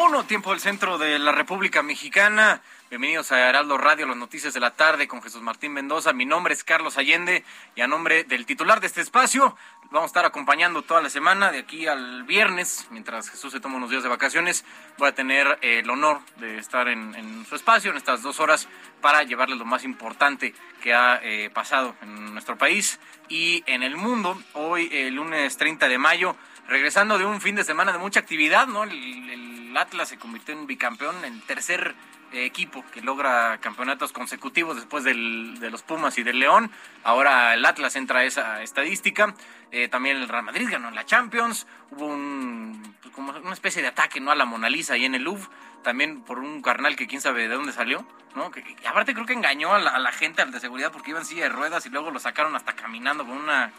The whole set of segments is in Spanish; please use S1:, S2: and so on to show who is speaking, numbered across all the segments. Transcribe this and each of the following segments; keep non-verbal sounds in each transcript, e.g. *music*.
S1: con uno, tiempo del centro de la República Mexicana. Bienvenidos a Heraldo Radio, las noticias de la tarde con Jesús Martín Mendoza. Mi nombre es Carlos Allende y a nombre del titular de este espacio vamos a estar acompañando toda la semana, de aquí al viernes, mientras Jesús se toma unos días de vacaciones. Voy a tener el honor de estar en, su espacio en estas dos horas para llevarles lo más importante que ha eh, pasado en nuestro país y en el mundo. Hoy, el lunes 30 de mayo, regresando de un fin de semana de mucha actividad, ¿no? el Atlas se convirtió en bicampeón, en tercer eh, equipo que logra campeonatos consecutivos después de los Pumas y del León. Ahora el Atlas entra a esa estadística. Eh, también el Real Madrid ganó en la Champions. Hubo un, pues, como una especie de ataque ¿no? a la Mona Lisa ahí en el Louvre. También por un carnal que quién sabe de dónde salió. ¿no? Que, aparte creo que engañó a la, gente, al de seguridad, porque iban silla de ruedas y luego lo sacaron hasta caminando con una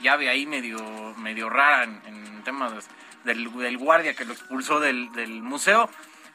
S1: llave ahí medio, medio rara en, temas del, del, guardia que lo expulsó del, del museo.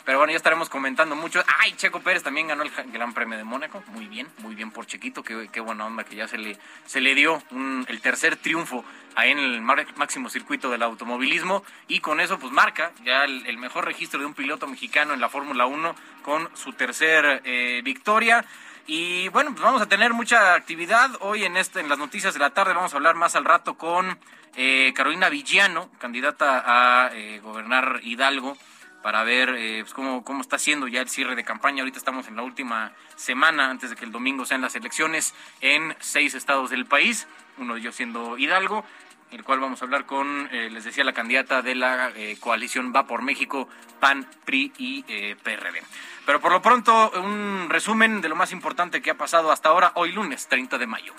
S1: Pero bueno, ya estaremos comentando mucho. Ay, Checo Pérez también ganó el Gran Premio de Mónaco. Muy bien, muy bien por Chequito. Qué, qué buena onda que ya se le, se le dio el tercer triunfo ahí en el máximo circuito del automovilismo. Y con eso, pues marca ya el, mejor registro de un piloto mexicano en la Fórmula 1 con su tercer eh, victoria. Y bueno, pues vamos a tener mucha actividad hoy en este, en las noticias de la tarde. Vamos a hablar más al rato con eh, Carolina Villano, candidata a eh, gobernar Hidalgo para ver eh, pues, cómo, cómo está siendo ya el cierre de campaña. Ahorita estamos en la última semana antes de que el domingo sean las elecciones en seis estados del país, uno de ellos siendo Hidalgo, el cual vamos a hablar con, eh, les decía, la candidata de la eh, coalición Va por México, PAN, PRI y PRD. Pero por lo pronto, un resumen de lo más importante que ha pasado hasta ahora, hoy lunes 30 de mayo.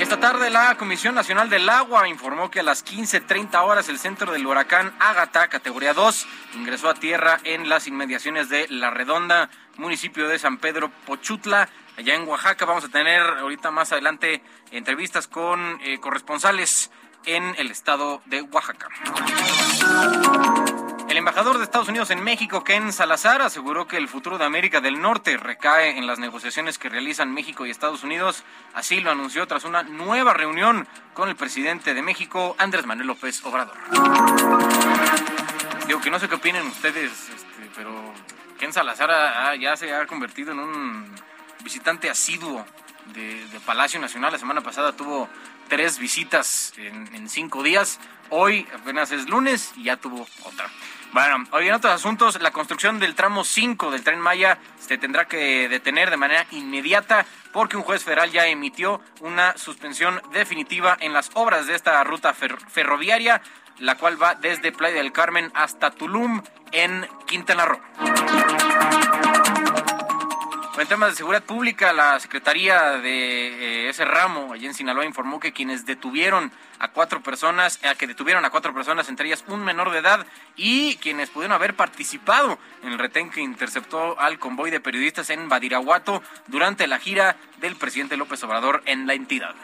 S1: Esta tarde la Comisión Nacional del Agua informó que a las 15.30 horas el centro del huracán Ágata, categoría 2, ingresó a tierra en las inmediaciones de La Redonda, municipio de San Pedro Pochutla, allá en Oaxaca. Vamos a tener ahorita más adelante entrevistas con eh, corresponsales en el estado de Oaxaca. El embajador de Estados Unidos en México, Ken Salazar, aseguró que el futuro de América del Norte recae en las negociaciones que realizan México y Estados Unidos. Así lo anunció tras una nueva reunión con el presidente de México, Andrés Manuel López Obrador. Digo que no sé qué opinen ustedes, este, pero Ken Salazar ya se ha convertido en un visitante asiduo de, Palacio Nacional. La semana pasada tuvo tres visitas en, cinco días. Hoy apenas es lunes y ya tuvo otra. Bueno, hoy en otros asuntos, la construcción del tramo 5 del tren Maya se tendrá que detener de manera inmediata porque un juez federal ya emitió una suspensión definitiva en las obras de esta ruta ferroviaria, la cual va desde Playa del Carmen hasta Tulum en Quintana Roo. En temas de seguridad pública, la Secretaría de eh, ese ramo, allí en Sinaloa, informó que quienes detuvieron a cuatro personas, a que detuvieron a cuatro personas, entre ellas un menor de edad, y quienes pudieron haber participado en el retén que interceptó al convoy de periodistas en Badiraguato durante la gira del presidente López Obrador en la entidad.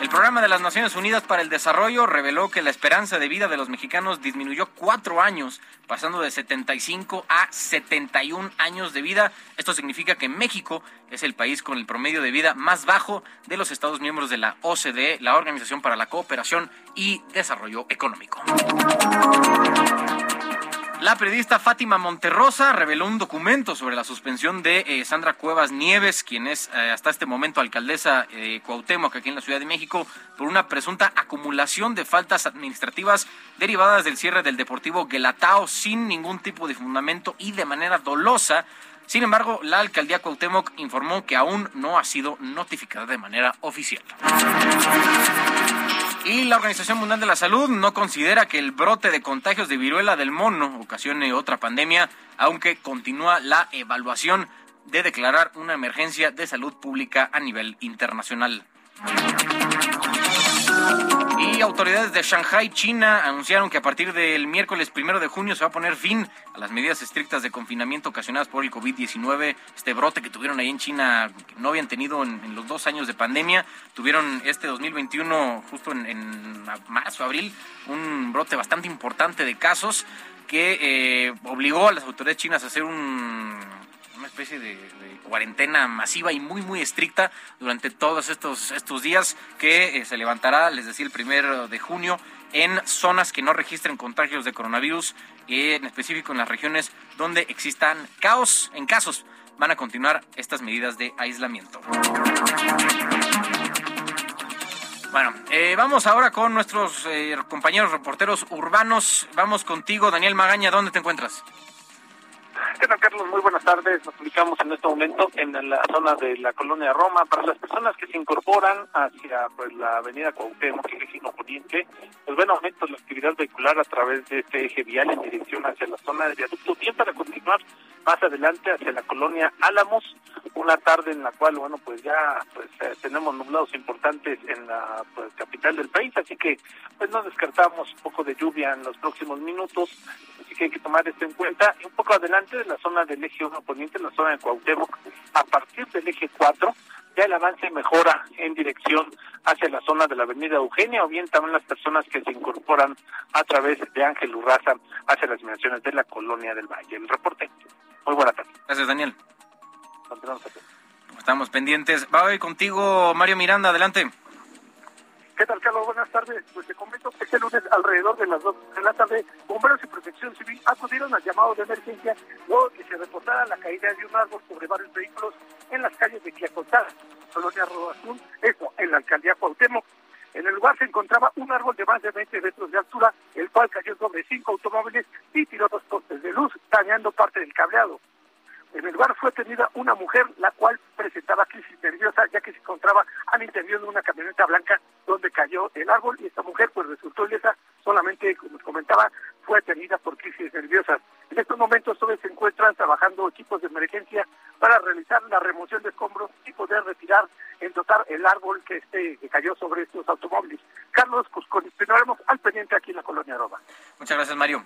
S1: El Programa de las Naciones Unidas para el Desarrollo reveló que la esperanza de vida de los mexicanos disminuyó cuatro años, pasando de 75 a 71 años de vida. Esto significa que México es el país con el promedio de vida más bajo de los Estados miembros de la OCDE, la Organización para la Cooperación y Desarrollo Económico. La periodista Fátima Monterrosa reveló un documento sobre la suspensión de eh, Sandra Cuevas Nieves, quien es eh, hasta este momento alcaldesa de eh, Cuauhtémoc aquí en la Ciudad de México, por una presunta acumulación de faltas administrativas derivadas del cierre del Deportivo Guelatao sin ningún tipo de fundamento y de manera dolosa. Sin embargo, la alcaldía Cuauhtémoc informó que aún no ha sido notificada de manera oficial. Y la Organización Mundial de la Salud no considera que el brote de contagios de viruela del mono ocasione otra pandemia, aunque continúa la evaluación de declarar una emergencia de salud pública a nivel internacional. Y autoridades de Shanghai, China, anunciaron que a partir del miércoles primero de junio se va a poner fin a las medidas estrictas de confinamiento ocasionadas por el COVID-19, este brote que tuvieron ahí en China, no habían tenido en, los dos años de pandemia. Tuvieron este 2021, justo en, marzo, abril, un brote bastante importante de casos que eh, obligó a las autoridades chinas a hacer un una especie de, cuarentena masiva y muy, muy estricta durante todos estos, estos días que eh, se levantará, les decía, el primero de junio en zonas que no registren contagios de coronavirus, en específico en las regiones donde existan caos en casos. Van a continuar estas medidas de aislamiento. Bueno, eh, vamos ahora con nuestros eh, compañeros reporteros urbanos. Vamos contigo, Daniel Magaña, ¿dónde te encuentras?
S2: ¿Qué tal, Carlos? Muy buenas tardes. Nos ubicamos en este momento en la zona de la colonia Roma. Para las personas que se incorporan hacia pues la avenida Cuauhtémoc, el eje poniente, pues ven aumento la actividad vehicular a través de este eje vial en dirección hacia la zona de viaducto. Bien para continuar más adelante hacia la colonia Álamos, una tarde en la cual, bueno, pues ya pues eh, tenemos nublados importantes en la pues, capital del país, así que pues no descartamos un poco de lluvia en los próximos minutos, que hay que tomar esto en cuenta. Y un poco adelante de la zona del eje 1 poniente, en la zona de Cuauhtémoc, a partir del eje 4, ya el avance mejora en dirección hacia la zona de la avenida Eugenia o bien también las personas que se incorporan a través de Ángel Urraza hacia las dimensiones de la colonia del Valle. El reporte. Muy buena tarde.
S1: Gracias, Daniel. Estamos pendientes. Va ir contigo Mario Miranda, adelante.
S3: ¿Qué tal, Carlos? Buenas tardes. Pues te comento que este lunes, alrededor de las 2 de la tarde, bomberos y protección civil acudieron al llamado de emergencia luego que se reportara la caída de un árbol sobre varios vehículos en las calles de Quiacotada, Colonia Azul, esto en la alcaldía Cuauhtémoc. En el lugar se encontraba un árbol de más de 20 metros de altura, el cual cayó sobre cinco automóviles y tiró dos postes de luz, dañando parte del cableado. En el lugar fue tenida una mujer, la cual presentaba crisis nerviosa, ya que se encontraba al interior de una camioneta blanca donde cayó el árbol y esta mujer pues resultó ilesa, solamente, como comentaba, fue tenida por crisis nerviosas. En estos momentos todavía se encuentran trabajando equipos de emergencia para realizar la remoción de escombros y poder retirar, en total, el árbol que, este, que cayó sobre estos automóviles. Carlos, pues continuaremos al pendiente aquí en la colonia Roma.
S1: Muchas gracias, Mario.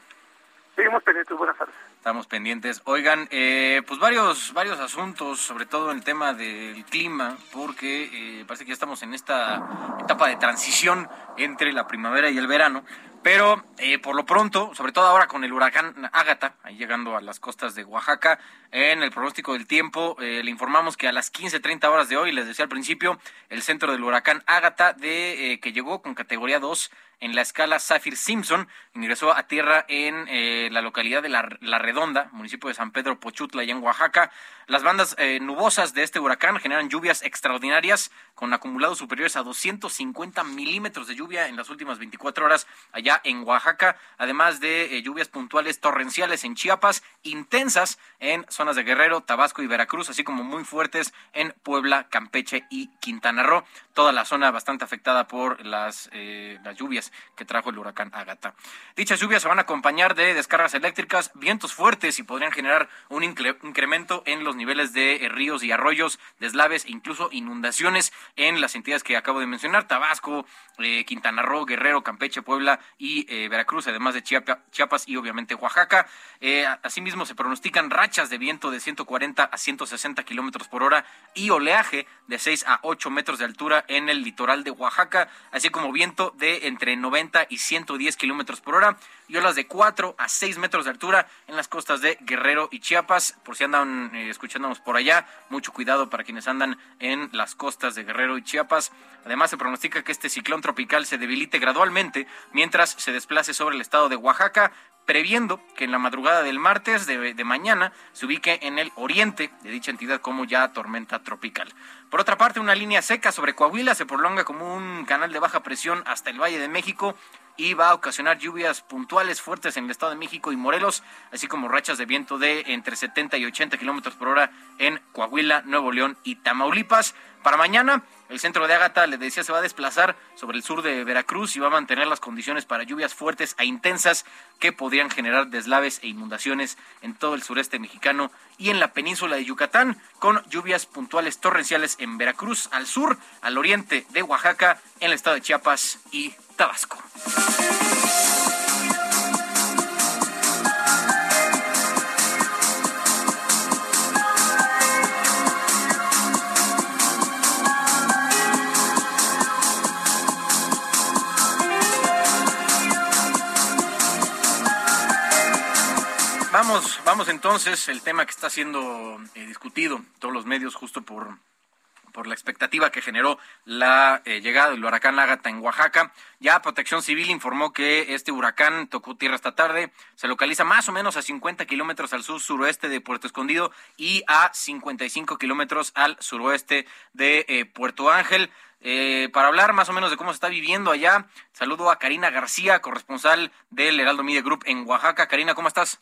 S3: Seguimos pendientes, buenas tardes.
S1: Estamos pendientes. Oigan, eh, pues varios, varios asuntos, sobre todo el tema del clima, porque eh, parece que ya estamos en esta etapa de transición entre la primavera y el verano. Pero eh, por lo pronto, sobre todo ahora con el huracán Ágata, ahí llegando a las costas de Oaxaca, en el pronóstico del tiempo, eh, le informamos que a las 15.30 horas de hoy, les decía al principio, el centro del huracán Ágata, de, eh, que llegó con categoría 2 en la escala Saffir Simpson, ingresó a tierra en la localidad de la, la, Redonda, municipio de San Pedro Pochutla, allá en Oaxaca. Las bandas nubosas de este huracán generan lluvias extraordinarias con acumulados superiores a 250 milímetros de lluvia en las últimas 24 horas allá en Oaxaca, además de eh, lluvias puntuales torrenciales en Chiapas, intensas en zonas de Guerrero, Tabasco y Veracruz, así como muy fuertes en Puebla, Campeche y Quintana Roo. Toda la zona bastante afectada por las, eh, las lluvias que trajo el huracán Ágata. Dichas lluvias se van a acompañar de descargas eléctricas, vientos fuertes y podrían generar un incremento en los niveles de eh, ríos y arroyos, deslaves e incluso inundaciones en las entidades que acabo de mencionar, Tabasco, eh, Quintana Roo, Guerrero, Campeche, Puebla y eh, Veracruz, además de Chiapas y obviamente Oaxaca. Asimismo, se pronostican rachas de viento de 140 a 160 kilómetros por hora y oleaje de 6 a 8 metros de altura en el litoral de Oaxaca, así como viento de entre 90 y 110 kilómetros por hora y olas de 4 a 6 metros de altura en las costas de Guerrero y Chiapas. Por si andan eh, escuchándonos por allá, mucho cuidado para quienes andan en las costas de Guerrero y Chiapas. Además, se pronostica que este ciclón tropical se debilite gradualmente mientras se desplace sobre el estado de Oaxaca, previendo que en la madrugada del martes de, mañana se ubique en el oriente de dicha entidad como ya tormenta tropical. Por otra parte, una línea seca sobre Coahuila se prolonga como un canal de baja presión hasta el Valle de México y va a ocasionar lluvias puntuales fuertes en el Estado de México y Morelos, así como rachas de viento de entre 70 y 80 kilómetros por hora en Coahuila, Nuevo León y Tamaulipas. Para mañana, el centro de Ágata, le decía, se va a desplazar sobre el sur de Veracruz y va a mantener las condiciones para lluvias fuertes e intensas que podrían generar deslaves e inundaciones en todo el sureste mexicano y en la península de Yucatán, con lluvias puntuales torrenciales en Veracruz, al sur, al oriente de Oaxaca, en el estado de Chiapas y Tabasco. Vamos, vamos entonces, el tema que está siendo eh, discutido en todos los medios justo por por la expectativa que generó la eh, llegada del huracán Ágata en Oaxaca. Ya Protección Civil informó que este huracán tocó tierra esta tarde, se localiza más o menos a 50 kilómetros al sur suroeste de Puerto Escondido y a 55 kilómetros al suroeste de eh, Puerto Ángel. Eh, para hablar más o menos de cómo se está viviendo allá, saludo a Karina García, corresponsal del Heraldo Media Group en Oaxaca. Karina, ¿cómo estás?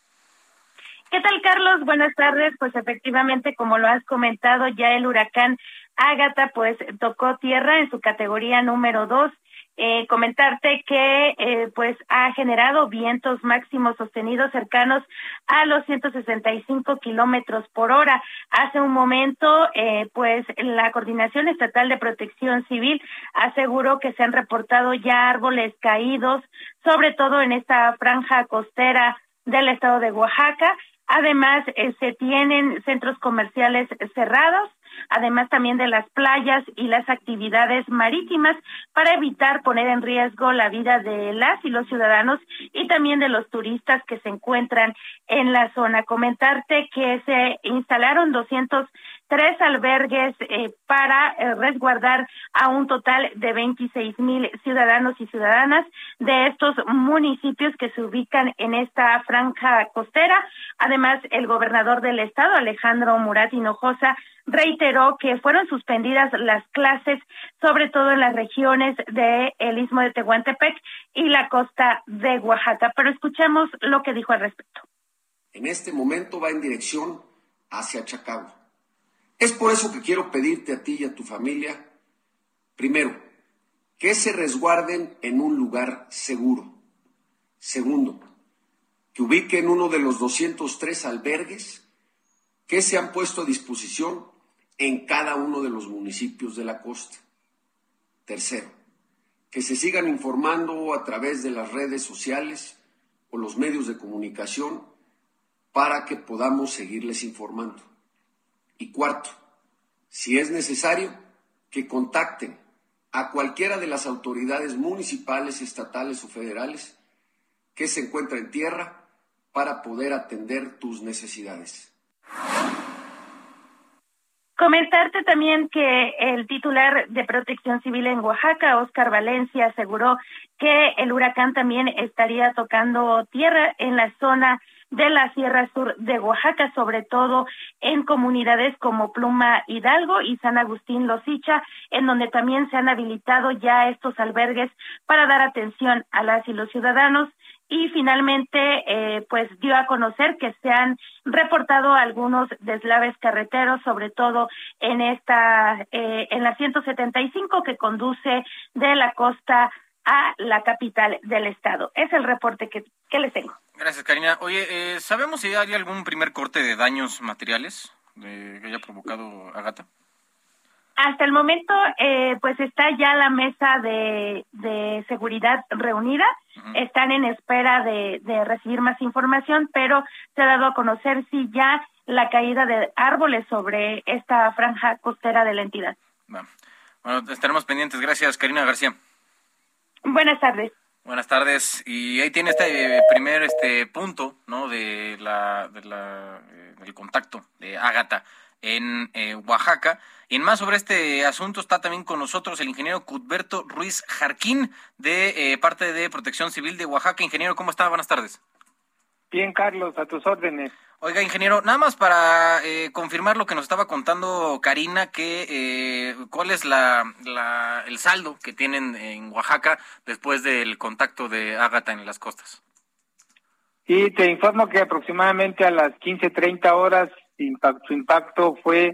S4: ¿Qué tal, Carlos? Buenas tardes. Pues efectivamente, como lo has comentado, ya el huracán Ágata pues tocó tierra en su categoría número dos. Eh, comentarte que eh, pues ha generado vientos máximos sostenidos cercanos a los 165 kilómetros por hora. Hace un momento, eh, pues la Coordinación Estatal de Protección Civil aseguró que se han reportado ya árboles caídos, sobre todo en esta franja costera del estado de Oaxaca. Además, eh, se tienen centros comerciales cerrados además también de las playas y las actividades marítimas para evitar poner en riesgo la vida de las y los ciudadanos y también de los turistas que se encuentran en la zona. Comentarte que se instalaron 203 albergues eh, para eh, resguardar a un total de 26 mil ciudadanos y ciudadanas de estos municipios que se ubican en esta franja costera. Además, el gobernador del estado, Alejandro Murat Hinojosa, reiteró que fueron suspendidas las clases, sobre todo en las regiones del el istmo de Tehuantepec y la costa de Oaxaca. Pero escuchemos lo que dijo al respecto.
S5: En este momento va en dirección hacia Chacagua. Es por eso que quiero pedirte a ti y a tu familia, primero, que se resguarden en un lugar seguro. Segundo, que ubiquen uno de los 203 albergues que se han puesto a disposición en cada uno de los municipios de la costa. Tercero, que se sigan informando a través de las redes sociales o los medios de comunicación para que podamos seguirles informando. Y cuarto, si es necesario, que contacten a cualquiera de las autoridades municipales, estatales o federales que se encuentra en tierra para poder atender tus necesidades.
S4: Comentarte también que el titular de Protección Civil en Oaxaca, Oscar Valencia, aseguró que el huracán también estaría tocando tierra en la zona de la Sierra Sur de Oaxaca, sobre todo en comunidades como Pluma Hidalgo y San Agustín Losicha, en donde también se han habilitado ya estos albergues para dar atención a las y los ciudadanos. Y finalmente eh, pues dio a conocer que se han reportado algunos deslaves carreteros sobre todo en esta eh, en la 175 que conduce de la costa a la capital del estado es el reporte que, que les tengo
S1: gracias Karina oye eh, sabemos si hay algún primer corte de daños materiales que haya provocado Agata
S4: Hasta el momento, eh, pues está ya la mesa de, de seguridad reunida. Están en espera de, de recibir más información, pero se ha dado a conocer si ya la caída de árboles sobre esta franja costera de la entidad.
S1: Bueno, estaremos pendientes. Gracias, Karina García.
S4: Buenas tardes.
S1: Buenas tardes. Y ahí tiene este primer este punto, ¿no? De la, de la eh, del contacto de Ágata en eh, Oaxaca. Y en más sobre este asunto está también con nosotros el ingeniero Cudberto Ruiz Jarquín de eh, parte de Protección Civil de Oaxaca. Ingeniero, ¿cómo está? Buenas tardes.
S6: Bien, Carlos, a tus órdenes.
S1: Oiga, ingeniero, nada más para eh, confirmar lo que nos estaba contando Karina, que eh, cuál es la, el saldo que tienen en Oaxaca después del contacto de Ágata en las costas.
S6: Sí, te informo que aproximadamente a las 15.30 horas su impacto fue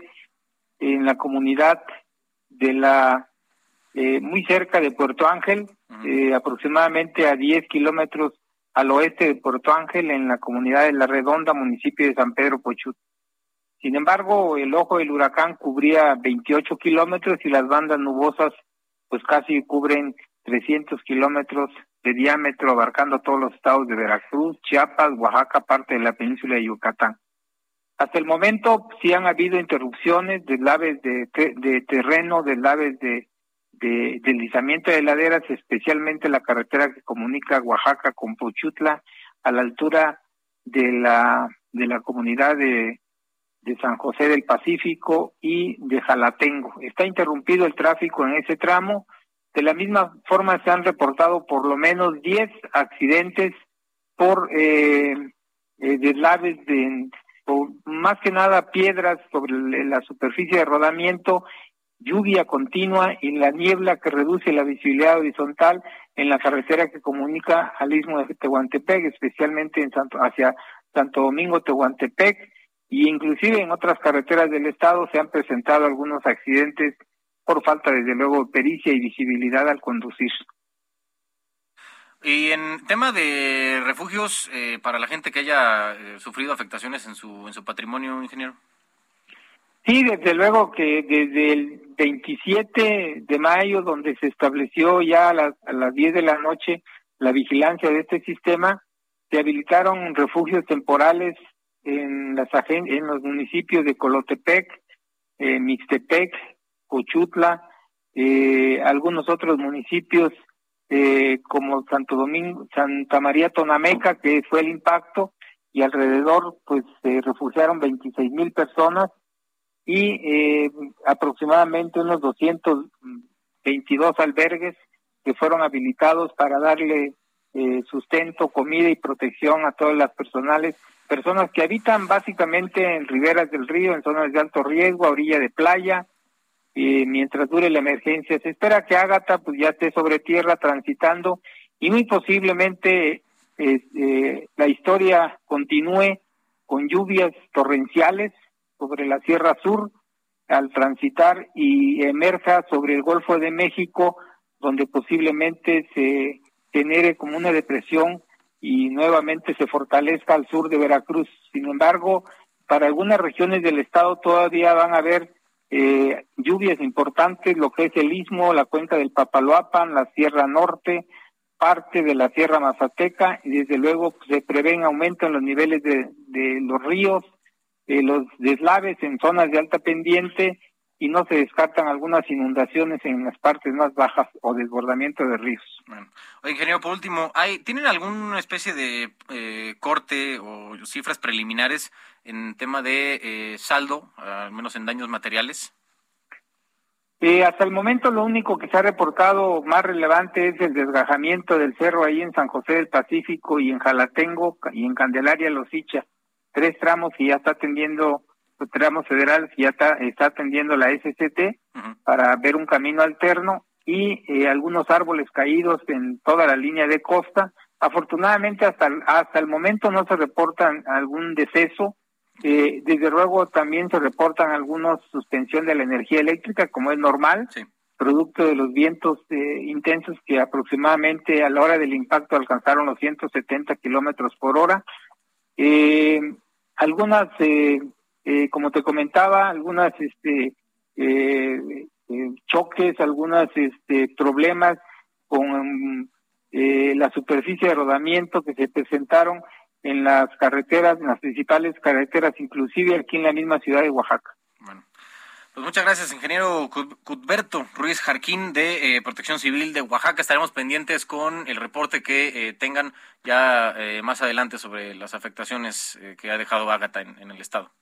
S6: en la comunidad de la eh, muy cerca de Puerto Ángel, aproximadamente a 10 kilómetros al oeste de Puerto Ángel, en la comunidad de La Redonda, municipio de San Pedro Pochut. Sin embargo, el ojo del huracán cubría 28 kilómetros y las bandas nubosas pues casi cubren 300 kilómetros de diámetro, abarcando todos los estados de Veracruz, Chiapas, Oaxaca, parte de la península de Yucatán. Hasta el momento sí han habido interrupciones, deslaves de, de terreno, deslaves de de deslizamiento de laderas, especialmente la carretera que comunica Oaxaca con Pochutla a la altura de la de la comunidad de, de San José del Pacífico y de Jalatengo. Está interrumpido el tráfico en ese tramo. De la misma forma se han reportado por lo menos 10 accidentes por eh, eh, deslaves de por más que nada piedras sobre la superficie de rodamiento lluvia continua y la niebla que reduce la visibilidad horizontal en la carretera que comunica al istmo de Tehuantepec, especialmente en Santo, hacia Santo Domingo, Tehuantepec, y inclusive en otras carreteras del estado se han presentado algunos accidentes por falta, desde luego, de pericia y visibilidad al conducir.
S1: Y en tema de refugios eh, para la gente que haya eh, sufrido afectaciones en su en su patrimonio, ingeniero.
S6: Sí, desde luego que desde el 27 de mayo, donde se estableció ya a las, a las 10 de la noche la vigilancia de este sistema, se habilitaron refugios temporales en, las en los municipios de Colotepec, eh, Mixtepec, Cochutla, eh, algunos otros municipios eh, como Santo Domingo, Santa María Tonameca, que fue el impacto, y alrededor pues se refugiaron 26 mil personas y eh, aproximadamente unos 222 albergues que fueron habilitados para darle eh, sustento, comida y protección a todas las personales, personas que habitan básicamente en riberas del río, en zonas de alto riesgo, a orilla de playa, y mientras dure la emergencia. Se espera que Ágata pues ya esté sobre tierra transitando y muy posiblemente eh, la historia continúe con lluvias torrenciales sobre la Sierra Sur al transitar y emerja sobre el Golfo de México, donde posiblemente se genere como una depresión y nuevamente se fortalezca al sur de Veracruz. Sin embargo, para algunas regiones del estado todavía van a haber eh, lluvias importantes, lo que es el istmo, la cuenca del Papaloapan, la Sierra Norte, parte de la Sierra Mazateca, y desde luego pues, se prevén aumento en los niveles de, de los ríos, eh, los deslaves en zonas de alta pendiente y no se descartan algunas inundaciones en las partes más bajas o desbordamiento de ríos.
S1: Bueno. Oye, ingeniero, por último, ¿hay, ¿tienen alguna especie de eh, corte o cifras preliminares en tema de eh, saldo, al menos en daños materiales?
S6: hasta el momento lo único que se ha reportado más relevante es el desgajamiento del cerro ahí en San José del Pacífico y en Jalatengo y en Candelaria Los Icha tres tramos y ya está atendiendo, los tramos federales y ya está, está atendiendo la SCT para ver un camino alterno y eh, algunos árboles caídos en toda la línea de costa. Afortunadamente hasta el, hasta el momento no se reportan algún deceso. Eh, desde luego también se reportan algunos suspensión de la energía eléctrica, como es normal, producto de los vientos eh, intensos que aproximadamente a la hora del impacto alcanzaron los 170 kilómetros por hora. Eh, algunas, eh, eh, como te comentaba, algunas este, eh, choques, algunos este, problemas con la superficie de rodamiento que se presentaron en las carreteras, en las principales carreteras, inclusive aquí en la misma ciudad de Oaxaca.
S1: Pues muchas gracias, ingeniero Cudberto Ruiz Jarquín de eh, Protección Civil de Oaxaca. Estaremos pendientes con el reporte que eh, tengan ya eh, más adelante sobre las afectaciones que ha dejado Ágata en el estado.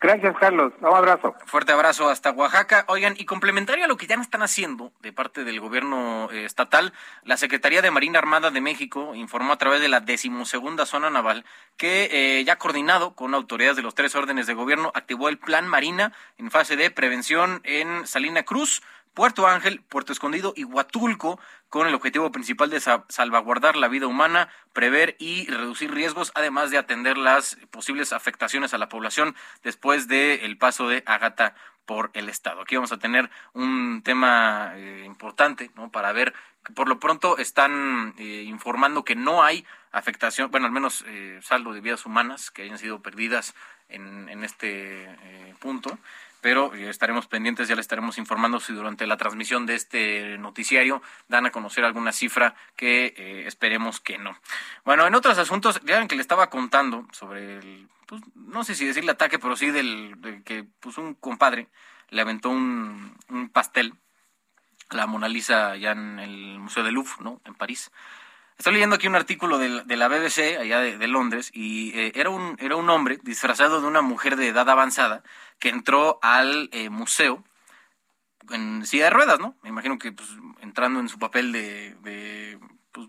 S6: Gracias, Carlos. Un abrazo.
S1: Fuerte abrazo hasta Oaxaca. Oigan, y complementario a lo que ya están haciendo de parte del gobierno eh, estatal, la Secretaría de Marina Armada de México informó a través de la decimosegunda zona naval que eh, ya coordinado con autoridades de los tres órdenes de gobierno activó el Plan Marina en fase de prevención en Salina Cruz, Puerto Ángel, Puerto Escondido y Huatulco, con el objetivo principal de salvaguardar la vida humana, prever y reducir riesgos, además de atender las posibles afectaciones a la población después del paso de Agata por el Estado. Aquí vamos a tener un tema eh, importante, ¿no? Para ver, por lo pronto están eh, informando que no hay afectación, bueno, al menos eh, saldo de vidas humanas que hayan sido perdidas en, en este punto pero eh, estaremos pendientes, ya le estaremos informando si durante la transmisión de este noticiario dan a conocer alguna cifra que eh, esperemos que no. Bueno, en otros asuntos, ya que le estaba contando sobre el, pues, no sé si decirle ataque, pero sí del, que pues un compadre le aventó un, un pastel la Mona Lisa allá en el Museo de Louvre, ¿no? En París. Estoy leyendo aquí un artículo de, de la BBC, allá de, Londres, y eh, era, un, era un hombre disfrazado de una mujer de edad avanzada que entró al eh, museo en silla de ruedas, ¿no? Me imagino que pues, entrando en su papel de, de pues,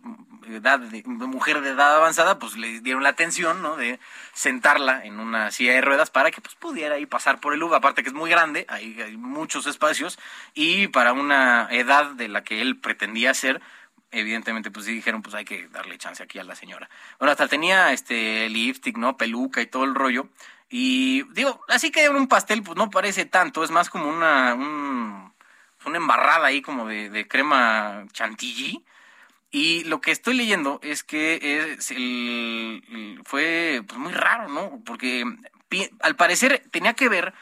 S1: edad, de, mujer de edad avanzada, pues le dieron la atención, ¿no? De sentarla en una silla de ruedas para que pues pudiera ahí pasar por el Louvre, aparte que es muy grande, hay muchos espacios, y para una edad de la que él pretendía ser, evidentemente pues sí dijeron pues hay que darle chance aquí a la señora. Bueno, hasta tenía este lipstick, ¿no? Peluca y todo el rollo. Y digo, así que un pastel pues no parece tanto, es más como una, un, una embarrada ahí como de, crema chantilly. Y lo que estoy leyendo es que es el, fue pues, muy raro, ¿no? Porque al parecer tenía que ver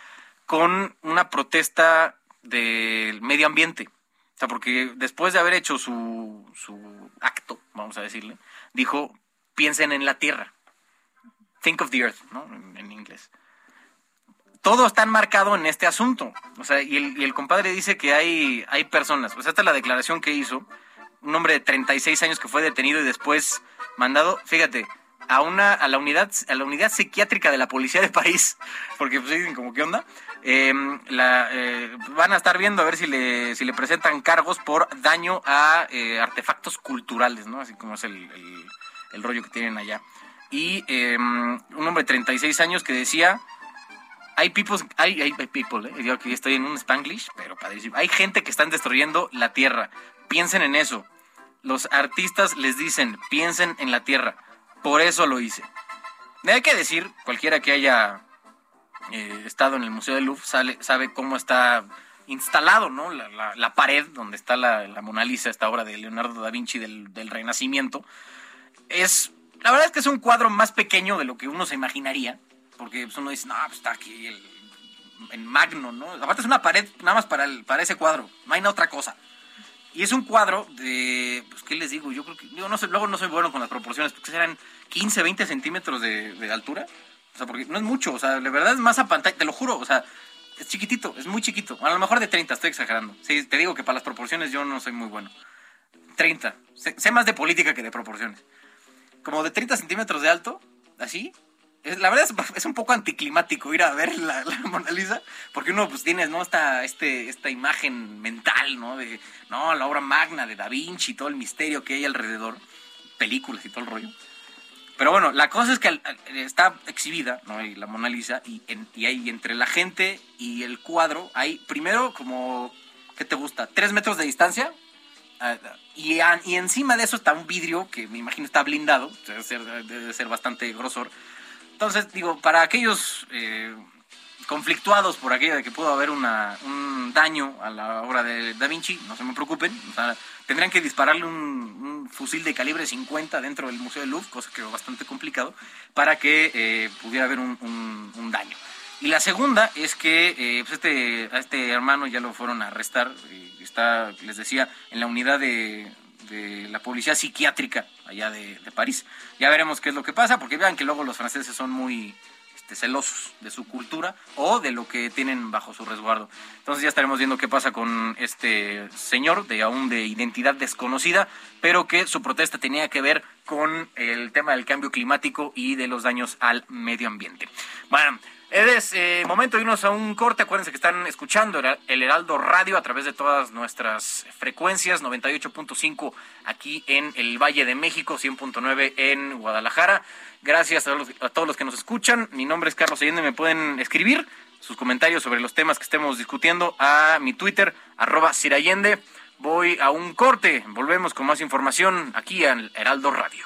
S1: con una protesta del medio ambiente. O sea, porque después de haber hecho su, su acto, vamos a decirle, dijo, piensen en la tierra. Think of the earth, ¿no? En, inglés. Todo está enmarcado en este asunto. O sea, y el, y el compadre dice que hay, hay personas. O sea, esta es la declaración que hizo. Un hombre de 36 años que fue detenido y después mandado, fíjate, a una a la unidad a la unidad psiquiátrica de la policía de París, *laughs* porque pues dicen como qué onda. Em, eh, van a estar viendo a ver si le, si le presentan cargos por daño a eh, artefactos culturales, ¿no? Así como es el, el, rollo que tienen allá. Y em, un hombre de 36 años que decía, hay people, hay, hay, people, ¿eh? aquí estoy en un spanglish, pero padrísimo. Hay gente que están destruyendo la tierra. Piensen en eso. Los artistas les dicen, piensen en la tierra. Por eso lo hice. Hay que decir, cualquiera que haya eh, estado en el Museo de Louvre sabe, sabe cómo está instalado, ¿no? La, pared donde está la, Mona Lisa, esta obra de Leonardo da Vinci del, Renacimiento. Es, la verdad es que es un cuadro más pequeño de lo que uno se imaginaría, porque pues, uno dice, no, pues está aquí el, en magno, ¿no? Aparte es una pared nada más para, el, para ese cuadro, no hay otra cosa. Y es un cuadro de, pues, ¿qué les digo? Yo creo que, yo no sé, luego no soy bueno con las proporciones, porque serán 15, 20 centímetros de, de altura. O sea, porque no es mucho, o sea, de verdad es más a pantalla, te lo juro, o sea, es chiquitito, es muy chiquito. A lo mejor de 30, estoy exagerando. Sí, te digo que para las proporciones yo no soy muy bueno. 30. Sé, más de política que de proporciones. Como de 30 centímetros de alto, así. la verdad *laughs* es, un poco anticlimático ir a ver la, *laughs* Mona Lisa, porque uno pues tiene, ¿no? Esta, este, esta imagen mental, ¿no? De, no, la obra magna de Da Vinci, todo el misterio que hay alrededor, películas y todo el rollo. Pero bueno, la cosa es que está exhibida, ¿no? Y la Mona Lisa, y, en, y hay entre la gente y el cuadro, hay primero como, ¿qué te gusta? ¿Tres metros de distancia? Ah, y, y, encima de eso está un vidrio que me imagino está blindado, debe ser, debe ser bastante grosor. Entonces, digo, para aquellos eh, conflictuados por aquello de que pudo haber una, un daño a la obra de Da Vinci, no se me preocupen, o sea, tendrían que dispararle un, fusil de calibre 50 dentro del Museo del Louvre, cosa que es bastante complicado, para que eh, pudiera haber un, daño. Y la segunda es que eh, pues este, a este hermano ya lo fueron a arrestar, está, les decía, en la unidad de, la policía psiquiátrica allá de, París. Ya veremos qué es lo que pasa, porque vean que luego los franceses son muy este, celosos de su cultura o de lo que tienen bajo su resguardo. Entonces ya estaremos viendo qué pasa con este señor, de aún de identidad desconocida, pero que su protesta tenía que ver con el tema del cambio climático y de los daños al medio ambiente. Bueno, es eh, momento de irnos a un corte. Acuérdense que están escuchando el Heraldo Radio a través de todas nuestras frecuencias, 98.5 aquí en el Valle de México, 100.9 en Guadalajara. Gracias a, todos los que nos escuchan. Mi nombre es Carlos Allende. Me pueden escribir sus comentarios sobre los temas que estemos discutiendo a mi Twitter, arroba Sirayende. Voy a un corte. Volvemos con más información aquí en Heraldo Radio.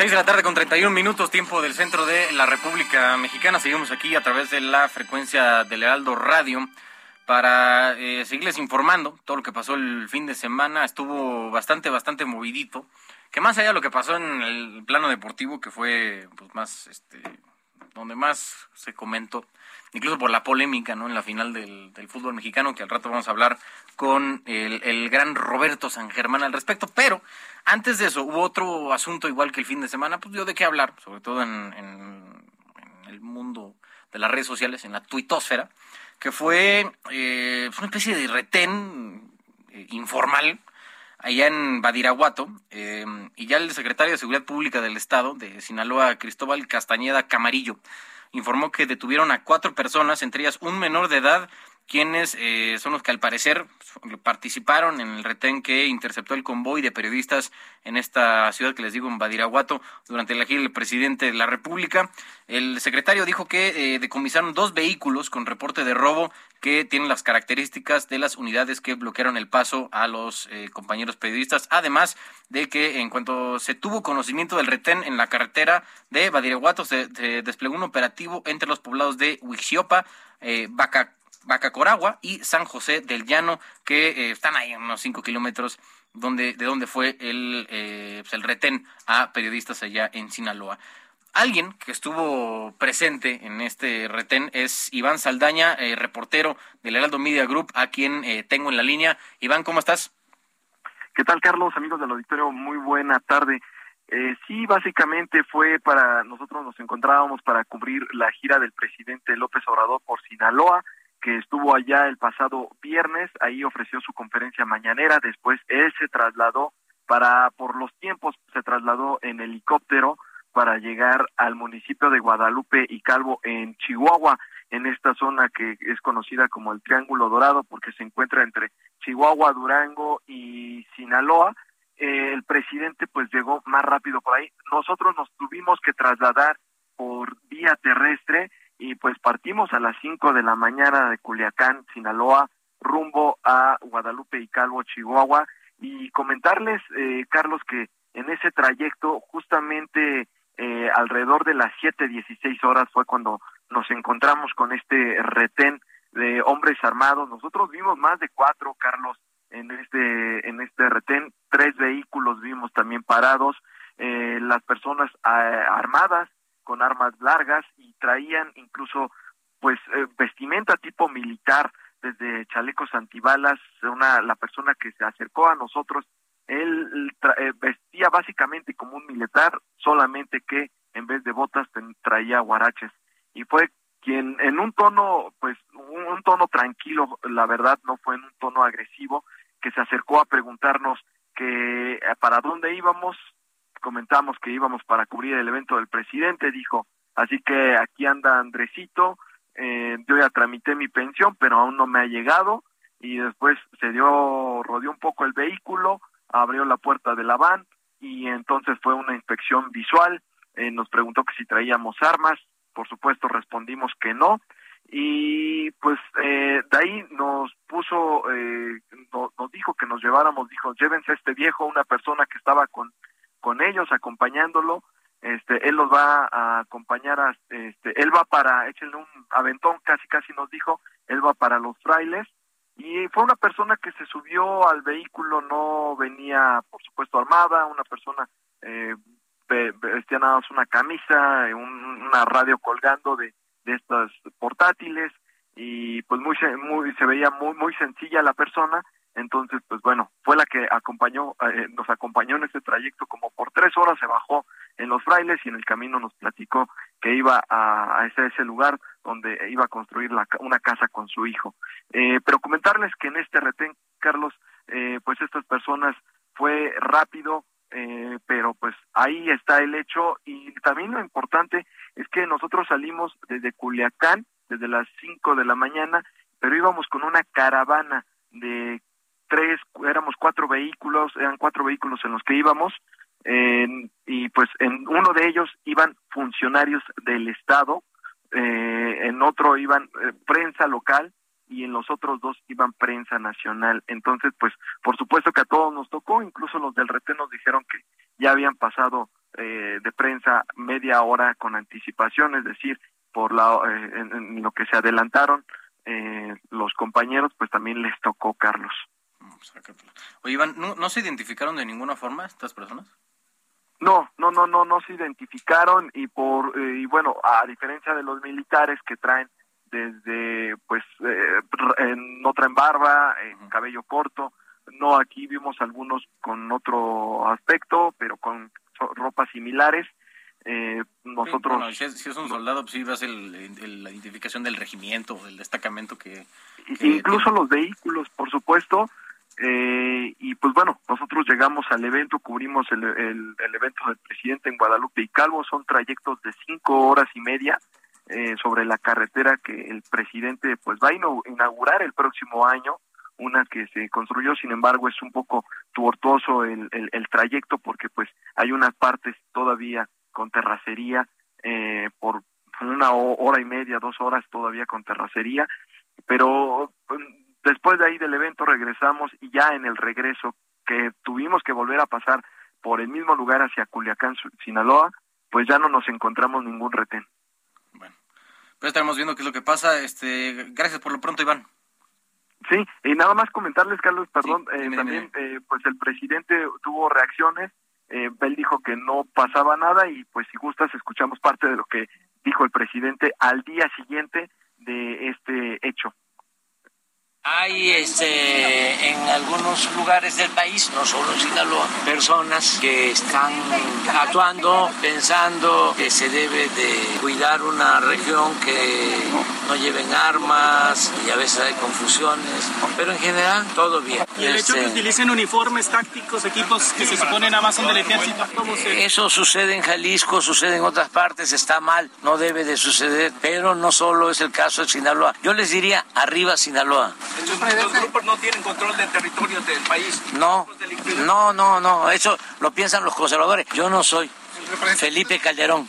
S1: Seis de la tarde con 31 minutos, tiempo del centro de la República Mexicana. Seguimos aquí a través de la frecuencia del Heraldo Radio para eh, seguirles informando todo lo que pasó el fin de semana. Estuvo bastante, bastante movidito. Que más allá de lo que pasó en el plano deportivo, que fue pues más, este, donde más se comentó, incluso por la polémica, ¿no? En la final del, fútbol mexicano, que al rato vamos a hablar con el, gran Roberto San Germán al respecto. Pero antes de eso, hubo otro asunto igual que el fin de semana, pues dio de qué hablar, sobre todo en, el mundo de las redes sociales, en la tuitosfera, que fue eh, una especie de retén eh, informal allá en Badiraguato, eh, y ya el secretario de Seguridad Pública del Estado de Sinaloa, Cristóbal Castañeda Camarillo, informó que detuvieron a cuatro personas, entre ellas un menor de edad quienes eh, son los que al parecer participaron en el retén que interceptó el convoy de periodistas en esta ciudad que les digo, en Badiraguato, durante la gira del presidente de la República. El secretario dijo que eh, decomisaron dos vehículos con reporte de robo que tienen las características de las unidades que bloquearon el paso a los eh, compañeros periodistas, además de que en cuanto se tuvo conocimiento del retén en la carretera de Badiraguato, se, desplegó un operativo entre los poblados de Huixiopa, eh, Baca Bacacoragua y San José del Llano, que eh, están ahí a unos 5 kilómetros donde, de donde fue el, eh, pues, el retén a periodistas allá en Sinaloa. Alguien que estuvo presente en este retén es Iván Saldaña, eh, reportero del Heraldo Media Group, a quien tengo en la línea. Iván, ¿cómo estás?
S7: ¿Qué tal, Carlos? Amigos del auditorio, muy buena tarde. sí, básicamente fue para nosotros nos encontrábamos para cubrir la gira del presidente López Obrador por Sinaloa que estuvo allá el pasado viernes, ahí ofreció su conferencia mañanera, después él se trasladó para, por los tiempos, se trasladó en helicóptero para llegar al municipio de Guadalupe y Calvo en Chihuahua, en esta zona que es conocida como el Triángulo Dorado porque se encuentra entre Chihuahua, Durango y Sinaloa. Eh, el presidente pues llegó más rápido por ahí. Nosotros nos tuvimos que trasladar por vía terrestre y pues partimos a las 5 de la mañana de Culiacán, Sinaloa, rumbo a Guadalupe y Calvo, Chihuahua, y comentarles, eh, Carlos, que en ese trayecto, justamente eh, alrededor de las 7.16 horas fue cuando nos encontramos con este retén de hombres armados. Nosotros vimos más de cuatro, Carlos, en este en este retén. Tres vehículos vimos también parados. Eh, las personas eh, armadas con armas largas y traían incluso pues eh, vestimenta tipo militar desde chalecos antibalas. Una la persona que se acercó a nosotros él vestía básicamente como un militar, solamente que en vez de botas traía guaraches. Y fue quien en un tono, pues un, tono tranquilo, la verdad no fue en un tono agresivo, que se acercó a preguntarnos que eh, para dónde íbamos, comentamos que íbamos para cubrir el evento del presidente, dijo, así que aquí anda Andresito, eh, yo ya tramité mi pensión, pero aún no me ha llegado, y después se dio, rodeó un poco el vehículo, abrió la puerta de la van, y entonces fue una inspección visual, eh, nos preguntó que si traíamos armas, por supuesto respondimos que no y pues eh, de ahí nos puso, eh, nos dijo que nos lleváramos, dijo, llévense a este viejo, una persona que estaba con, con ellos acompañándolo, este, él los va a acompañar, a, este, él va para, échenle un aventón, casi casi nos dijo, él va para los frailes, y fue una persona que se subió al vehículo, no venía, por supuesto, armada, una persona eh, vestía nada más una camisa, una radio colgando de, de estas portátiles y pues muy, muy se veía muy muy sencilla la persona. Entonces pues bueno fue la que acompañó eh, nos acompañó en este trayecto como por tres horas se bajó en los frailes y en el camino nos platicó que iba a, ese, ese lugar donde iba a construir la, una casa con su hijo. Eh, pero comentarles que en este retén Carlos eh, pues estas personas fue rápido eh, pero pues ahí está el hecho. Y también lo importante es que nosotros salimos desde Culiacán desde las 5 de la mañana, pero íbamos con una caravana de tres, éramos cuatro vehículos, eran cuatro vehículos en los que íbamos, y pues en uno de ellos iban funcionarios del Estado, eh, en otro iban eh, prensa local y en los otros dos iban prensa nacional. Entonces, pues por supuesto que a todos nos tocó, incluso los del retén nos dijeron que ya habían pasado eh, de prensa media hora con anticipación, es decir, por la, eh, en, lo que se adelantaron eh, los compañeros, pues también les tocó Carlos.
S1: Oye, Iván, ¿no, se identificaron de ninguna forma estas personas?
S7: No, no, no, no, no se identificaron y por y bueno, a diferencia de los militares que traen desde pues eh, no traen barba, en cabello corto, no aquí vimos algunos con otro aspecto, pero con ropas similares. Eh, nosotros
S1: si, es, un soldado pues sí va a ser la identificación del regimiento del destacamento que,
S7: incluso los vehículos por supuesto eh, y pues bueno nosotros llegamos al evento cubrimos el, el, el, evento del presidente en Guadalupe y Calvo son trayectos de cinco horas y media eh, sobre la carretera que el presidente pues va a inaugurar el próximo año, una que se construyó, sin embargo, es un poco tortuoso el, el, trayecto porque pues hay unas partes todavía con terracería eh, por una hora y media, dos horas todavía con terracería, pero pues, después de ahí del evento regresamos y ya en el regreso que tuvimos que volver a pasar por el mismo lugar hacia Culiacán, Sinaloa, pues ya no nos encontramos ningún retén.
S1: Pues estaremos viendo qué es lo que pasa. Este, gracias por lo pronto, Iván.
S7: Sí, y nada más comentarles, Carlos, perdón, eh, también, eh, pues el presidente tuvo reacciones, eh, él dijo que no pasaba nada y pues si gustas escuchamos parte de lo que dijo el presidente al día siguiente de este hecho.
S8: Hay este, en algunos lugares del país, no solo en Sinaloa, personas que están actuando pensando que se debe de cuidar una región que no lleven armas y a veces hay confusiones, pero en general todo bien.
S9: ¿Y el hecho de que este, utilicen uniformes tácticos, equipos que se suponen nada más son del ejército? ¿cómo se...
S8: Eso sucede en Jalisco, sucede en otras partes, está mal, no debe de suceder, pero no solo es el caso de Sinaloa. Yo les diría, arriba Sinaloa.
S9: ¿Los grupos no tienen control del territorio del país?
S8: No, no, no, no, eso lo piensan los conservadores. Yo no soy. Felipe Calderón.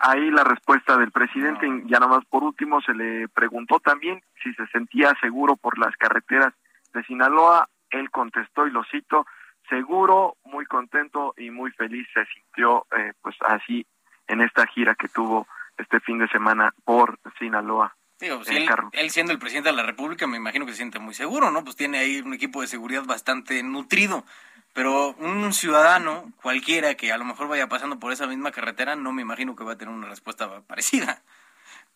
S7: ahí la respuesta del presidente, ya nada más por último se le preguntó también si se sentía seguro por las carreteras de Sinaloa, él contestó y lo cito, seguro, muy contento y muy feliz se sintió eh, pues así en esta gira que tuvo este fin de semana por Sinaloa.
S1: Digo, él, él, siendo el presidente de la República, me imagino que se siente muy seguro, ¿no? Pues tiene ahí un equipo de seguridad bastante nutrido. Pero un ciudadano cualquiera que a lo mejor vaya pasando por esa misma carretera, no me imagino que va a tener una respuesta parecida.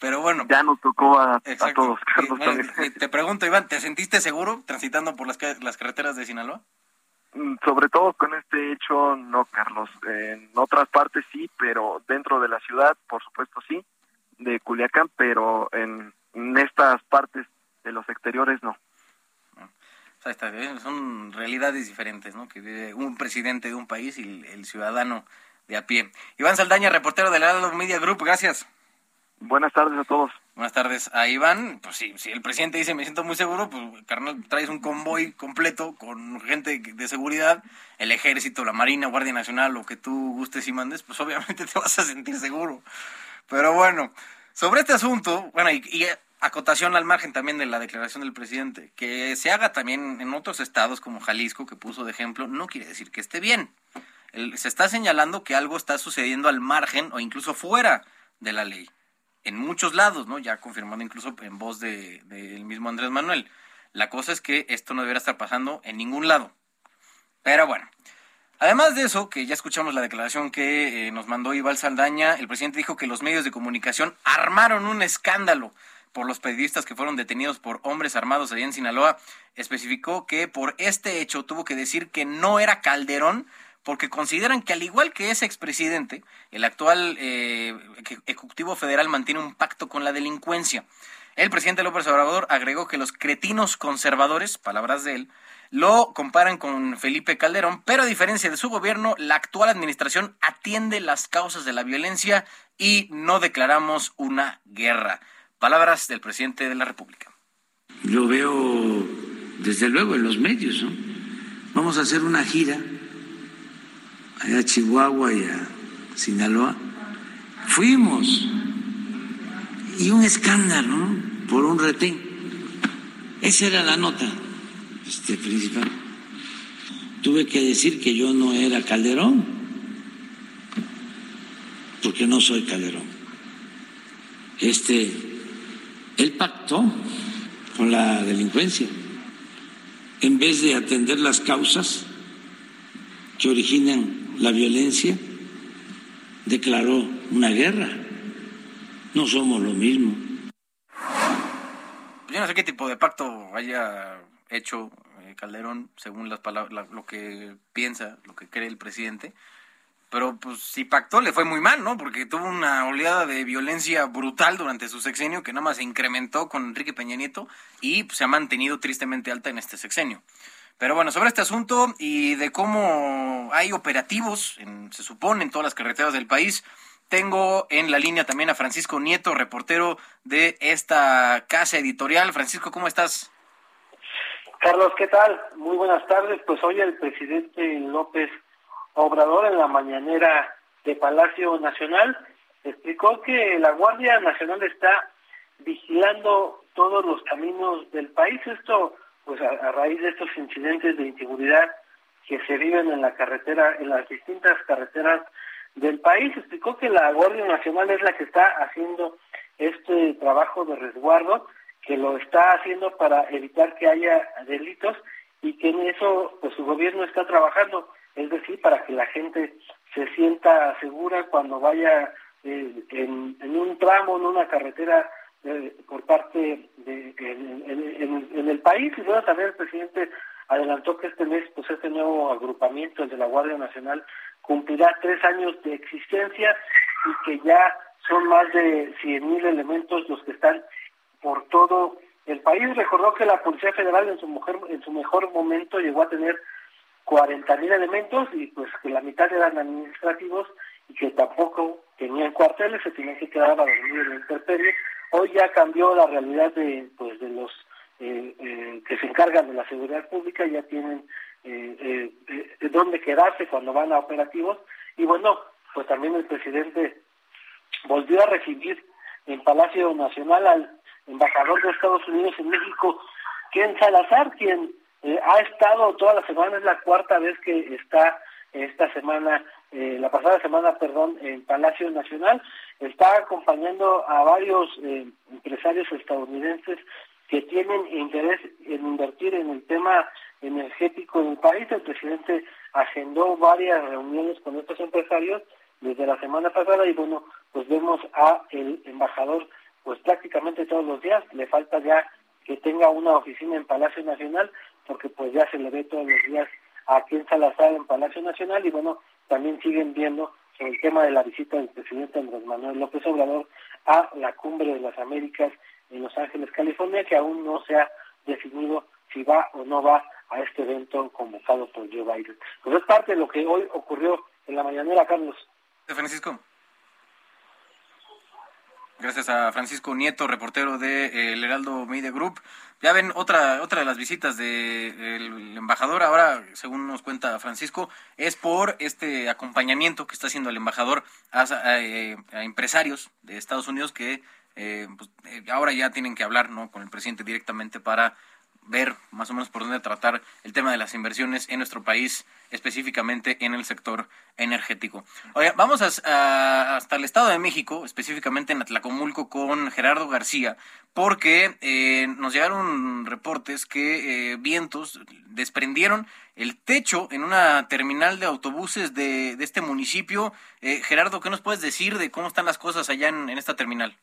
S1: Pero bueno.
S7: Ya nos tocó a, todos.
S1: te pregunto, Iván, ¿te sentiste seguro transitando por las, las carreteras de Sinaloa?
S7: Mm, sobre todo con este hecho, no, Carlos. En otras partes sí, pero dentro de la ciudad, por supuesto sí, de Culiacán, pero en estas partes de los exteriores no
S1: son realidades diferentes, ¿no? Que vive un presidente de un país y el, ciudadano de a pie. Iván Saldaña, reportero del Heraldo Media Group, gracias.
S7: Buenas tardes a todos.
S1: Buenas tardes a Iván. Pues sí, si el presidente dice me siento muy seguro, pues carnal, traes un convoy completo con gente de seguridad, el ejército, la marina, Guardia Nacional, lo que tú gustes y mandes, pues obviamente *laughs* te vas a sentir seguro. Pero bueno, sobre este asunto, bueno, y, acotación al margen también de la declaración del presidente, que se haga también en otros estados como Jalisco, que puso de ejemplo, no quiere decir que esté bien. se está señalando que algo está sucediendo al margen o incluso fuera de la ley. En muchos lados, ¿no? Ya confirmando incluso en voz del de, mismo Andrés Manuel. La cosa es que esto no debería estar pasando en ningún lado. Pero bueno, Además de eso, que ya escuchamos la declaración que eh, nos mandó Ival Saldaña, el presidente dijo que los medios de comunicación armaron un escándalo por los periodistas que fueron detenidos por hombres armados allá en Sinaloa, especificó que por este hecho tuvo que decir que no era Calderón, porque consideran que al igual que ese expresidente, el actual eh, Ejecutivo Federal mantiene un pacto con la delincuencia. El presidente López Obrador agregó que los cretinos conservadores, palabras de él, lo comparan con Felipe Calderón, pero a diferencia de su gobierno, la actual administración atiende las causas de la violencia y no declaramos una guerra. Palabras del presidente de la República.
S8: Lo veo desde luego en los medios, ¿no? Vamos a hacer una gira allá a Chihuahua y a Sinaloa. Fuimos y un escándalo ¿no? por un retén. Esa era la nota este, principal. Tuve que decir que yo no era Calderón, porque no soy Calderón. Este él pactó con la delincuencia. En vez de atender las causas que originan la violencia, declaró una guerra. No somos lo mismo.
S1: Yo no sé qué tipo de pacto haya hecho eh, Calderón, según las palabras, lo que piensa, lo que cree el presidente pero pues si pactó le fue muy mal, ¿no? Porque tuvo una oleada de violencia brutal durante su sexenio que nada más se incrementó con Enrique Peña Nieto y pues, se ha mantenido tristemente alta en este sexenio. Pero bueno, sobre este asunto y de cómo hay operativos, se supone, en todas las carreteras del país, tengo en la línea también a Francisco Nieto, reportero de esta casa editorial. Francisco, ¿cómo estás?
S10: Carlos, ¿qué tal? Muy buenas tardes. Pues hoy el presidente López Obrador en la mañanera de Palacio Nacional explicó que la Guardia Nacional está vigilando todos los caminos del país. Esto, pues a, raíz de estos incidentes de inseguridad que se viven en la carretera, en las distintas carreteras del país, explicó que la Guardia Nacional es la que está haciendo este trabajo de resguardo, que lo está haciendo para evitar que haya delitos y que en eso pues su gobierno está trabajando es decir, para que la gente se sienta segura cuando vaya eh, en, un tramo, en una carretera eh, por parte de en, el país. Y bueno, también el presidente adelantó que este mes, pues este nuevo agrupamiento, el de la Guardia Nacional, cumplirá tres años de existencia y que ya son más de 100.000 elementos los que están por todo el país. Recordó que la Policía Federal en su, mujer, en su mejor momento llegó a tener 40.000 elementos y pues que la mitad eran administrativos y que tampoco tenían cuarteles, se tenían que quedar a dormir en la intemperie. Hoy ya cambió la realidad de pues de los eh, eh, que se encargan de la seguridad pública, ya tienen eh, dónde quedarse cuando van a operativos y bueno, pues también el presidente volvió a recibir en Palacio Nacional al embajador de Estados Unidos en México, Ken Salazar, quien eh, ha estado toda la semana, es la cuarta vez que está esta semana, eh, la pasada semana, perdón, en Palacio Nacional, está acompañando a varios eh, empresarios estadounidenses que tienen interés en invertir en el tema energético en el país. El presidente agendó varias reuniones con estos empresarios desde la semana pasada y bueno, pues vemos a el embajador pues prácticamente todos los días, le falta ya que tenga una oficina en Palacio Nacional porque pues ya se le ve todos los días aquí en Salazar en Palacio Nacional y bueno, también siguen viendo el tema de la visita del presidente Andrés Manuel López Obrador a la cumbre de las Américas en Los Ángeles, California, que aún no se ha definido si va o no va a este evento convocado por Joe Biden. Pues es parte de lo que hoy ocurrió en la mañanera, Carlos.
S1: Francisco. Gracias a Francisco Nieto, reportero de eh, El Heraldo Media Group. Ya ven otra otra de las visitas del embajador. Ahora, según nos cuenta Francisco, es por este acompañamiento que está haciendo el embajador a, eh, empresarios de Estados Unidos que eh, pues, ahora ya tienen que hablar ¿no? con el presidente directamente para ver más o menos por dónde tratar el tema de las inversiones en nuestro país, específicamente en el sector energético. Oye, vamos hasta el Estado de México, específicamente en Atlacomulco, con Gerardo García, porque eh, nos llegaron reportes que eh, vientos desprendieron el techo en una terminal de autobuses de, este municipio. Eh, Gerardo, ¿qué nos puedes decir de cómo están las cosas allá en esta terminal?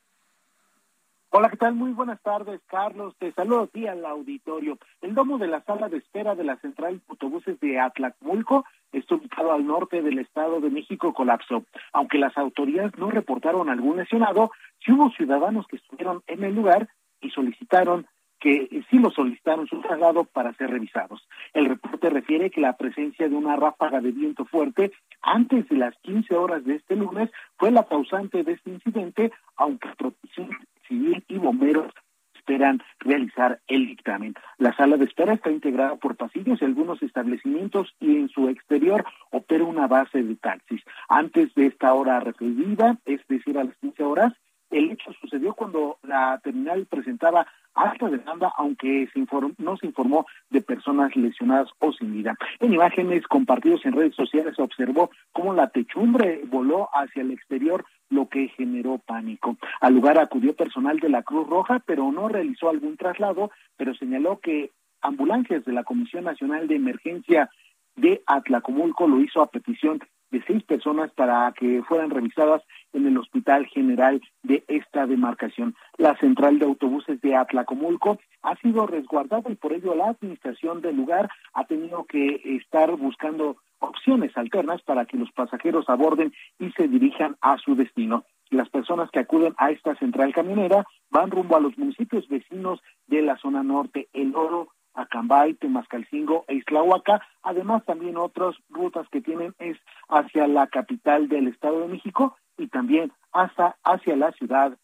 S11: Hola, ¿qué tal? Muy buenas tardes, Carlos. Te saludo aquí al auditorio. El domo de la sala de espera de la central de autobuses de Atlacmulco, está al norte del Estado de México, colapsó. Aunque las autoridades no reportaron algún lesionado, sí hubo ciudadanos que estuvieron en el lugar y solicitaron que sí lo solicitaron su traslado para ser revisados. El reporte refiere que la presencia de una ráfaga de viento fuerte antes de las 15 horas de este lunes fue la causante de este incidente, aunque Protección Civil y bomberos esperan realizar el dictamen. La sala de espera está integrada por pasillos y algunos establecimientos y en su exterior opera una base de taxis. Antes de esta hora referida, es decir, a las 15 horas, el hecho sucedió cuando la terminal presentaba alta demanda, aunque se no se informó de personas lesionadas o sin vida. En imágenes compartidas en redes sociales se observó cómo la techumbre voló hacia el exterior, lo que generó pánico. Al lugar acudió personal de la Cruz Roja, pero no realizó algún traslado, pero señaló que ambulancias de la Comisión Nacional de Emergencia de Atlacomulco lo hizo a petición de seis personas para que fueran revisadas en el Hospital General de esta demarcación. La central de autobuses de Atlacomulco ha sido resguardada y por ello la administración del lugar ha tenido que estar buscando opciones alternas para que los pasajeros aborden y se dirijan a su destino. Las personas que acuden a esta central camionera van rumbo a los municipios vecinos de la zona norte, El Oro, Acambay, Temascalcingo e Islahuaca. Además, también otras rutas que tienen es hacia la capital del Estado de México y también hasta hacia la Ciudad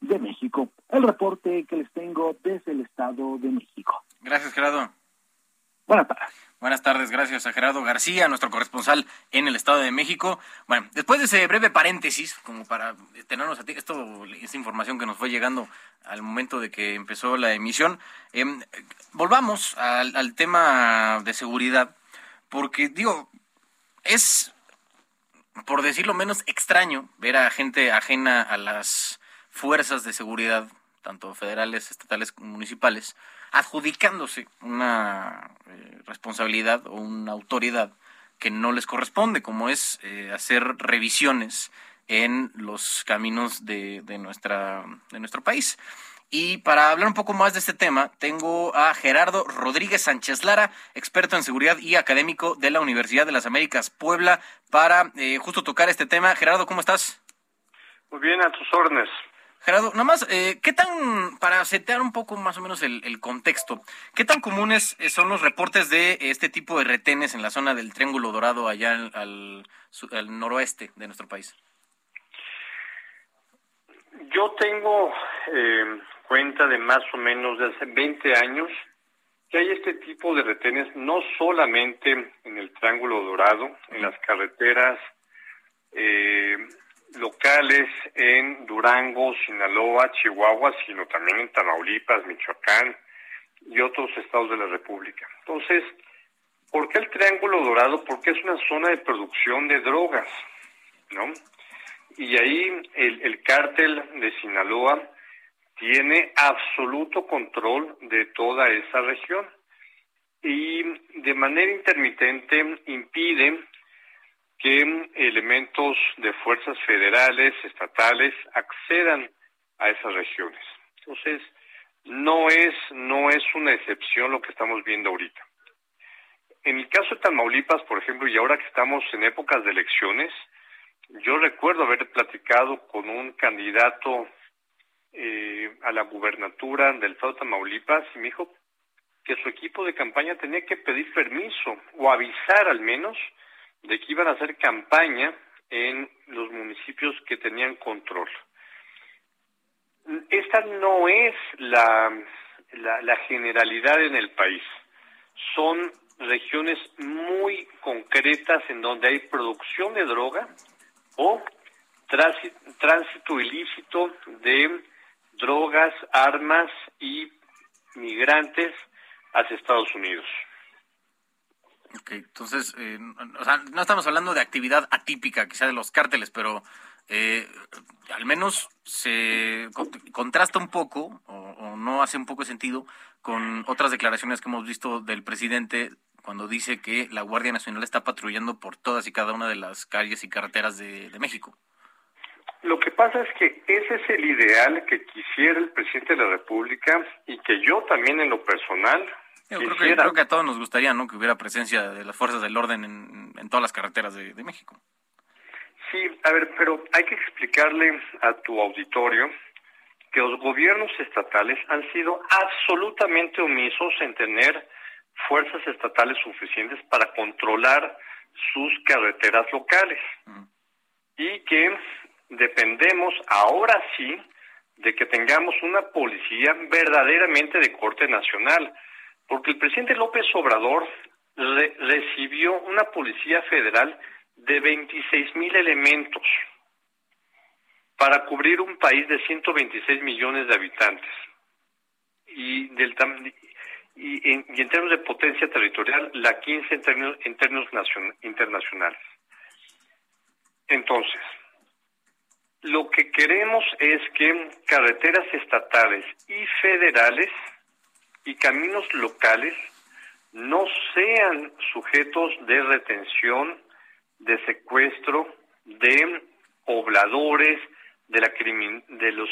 S11: de México. El reporte que les tengo desde el Estado de México.
S1: Gracias, Gerardo.
S11: Buenas tardes.
S1: Buenas tardes, gracias a Gerardo García, nuestro corresponsal en el Estado de México. Bueno, después de ese breve paréntesis, como para tenernos a ti, esto es información que nos fue llegando al momento de que empezó la emisión, em, volvamos al, al tema de seguridad, porque digo, es, por decirlo menos, extraño ver a gente ajena a las fuerzas de seguridad, tanto federales, estatales como municipales, adjudicándose una eh, responsabilidad o una autoridad que no les corresponde, como es eh, hacer revisiones en los caminos de, de, nuestra, de nuestro país. Y para hablar un poco más de este tema, tengo a Gerardo Rodríguez Sánchez Lara, experto en seguridad y académico de la Universidad de las Américas Puebla, para eh, justo tocar este tema. Gerardo, ¿cómo estás?
S12: Muy bien, a tus órdenes.
S1: Gerardo, nada más, eh, ¿qué tan, para setear un poco más o menos el, contexto, qué tan comunes eh, son los reportes de este tipo de retenes en la zona del Triángulo Dorado allá al, noroeste de nuestro país?
S12: Yo tengo eh, cuenta de más o menos de hace 20 años que hay este tipo de retenes no solamente en el Triángulo Dorado, en las carreteras locales en Durango, Sinaloa, Chihuahua, sino también en Tamaulipas, Michoacán y otros estados de la República. Entonces, ¿por qué el Triángulo Dorado? Porque es una zona de producción de drogas, ¿no? Y ahí el, el cártel de Sinaloa tiene absoluto control de toda esa región y de manera intermitente impide que elementos de fuerzas federales, estatales, accedan a esas regiones. Entonces, no es, no es una excepción lo que estamos viendo ahorita. En el caso de Tamaulipas, por ejemplo, y ahora que estamos en épocas de elecciones, yo recuerdo haber platicado con un candidato eh, a la gubernatura del estado de Tamaulipas y me dijo que su equipo de campaña tenía que pedir permiso o avisar al menos de que iban a hacer campaña en los municipios que tenían control. Esta no es la, generalidad en el país. Son regiones muy concretas en donde hay producción de droga o tránsito ilícito de drogas, armas y migrantes hacia Estados Unidos.
S1: Ok, entonces, eh, o sea, no estamos hablando de actividad atípica, quizá de los cárteles, pero eh, al menos se contrasta un poco, o, no hace un poco de sentido, con otras declaraciones que hemos visto del presidente cuando dice que la Guardia Nacional está patrullando por todas y cada una de las calles y carreteras de, México.
S12: Lo que pasa es que ese es el ideal que quisiera el presidente de la República y que yo también en lo personal
S1: yo creo, que, creo que a todos nos gustaría ¿no? que hubiera presencia de las fuerzas del orden en, todas las carreteras de, México.
S12: Sí, a ver, pero hay que explicarle a tu auditorio que los gobiernos estatales han sido absolutamente omisos en tener fuerzas estatales suficientes para controlar sus carreteras locales. Y que dependemos ahora sí de que tengamos una policía verdaderamente de corte nacional porque el presidente López Obrador recibió una policía federal de 26 mil elementos para cubrir un país de 126 millones de habitantes y del y en, y en términos de potencia territorial la 15 en términos, en términos internacionales. Entonces, lo que queremos es que carreteras estatales y federales y caminos locales no sean sujetos de retención, de secuestro, de pobladores, de, la de los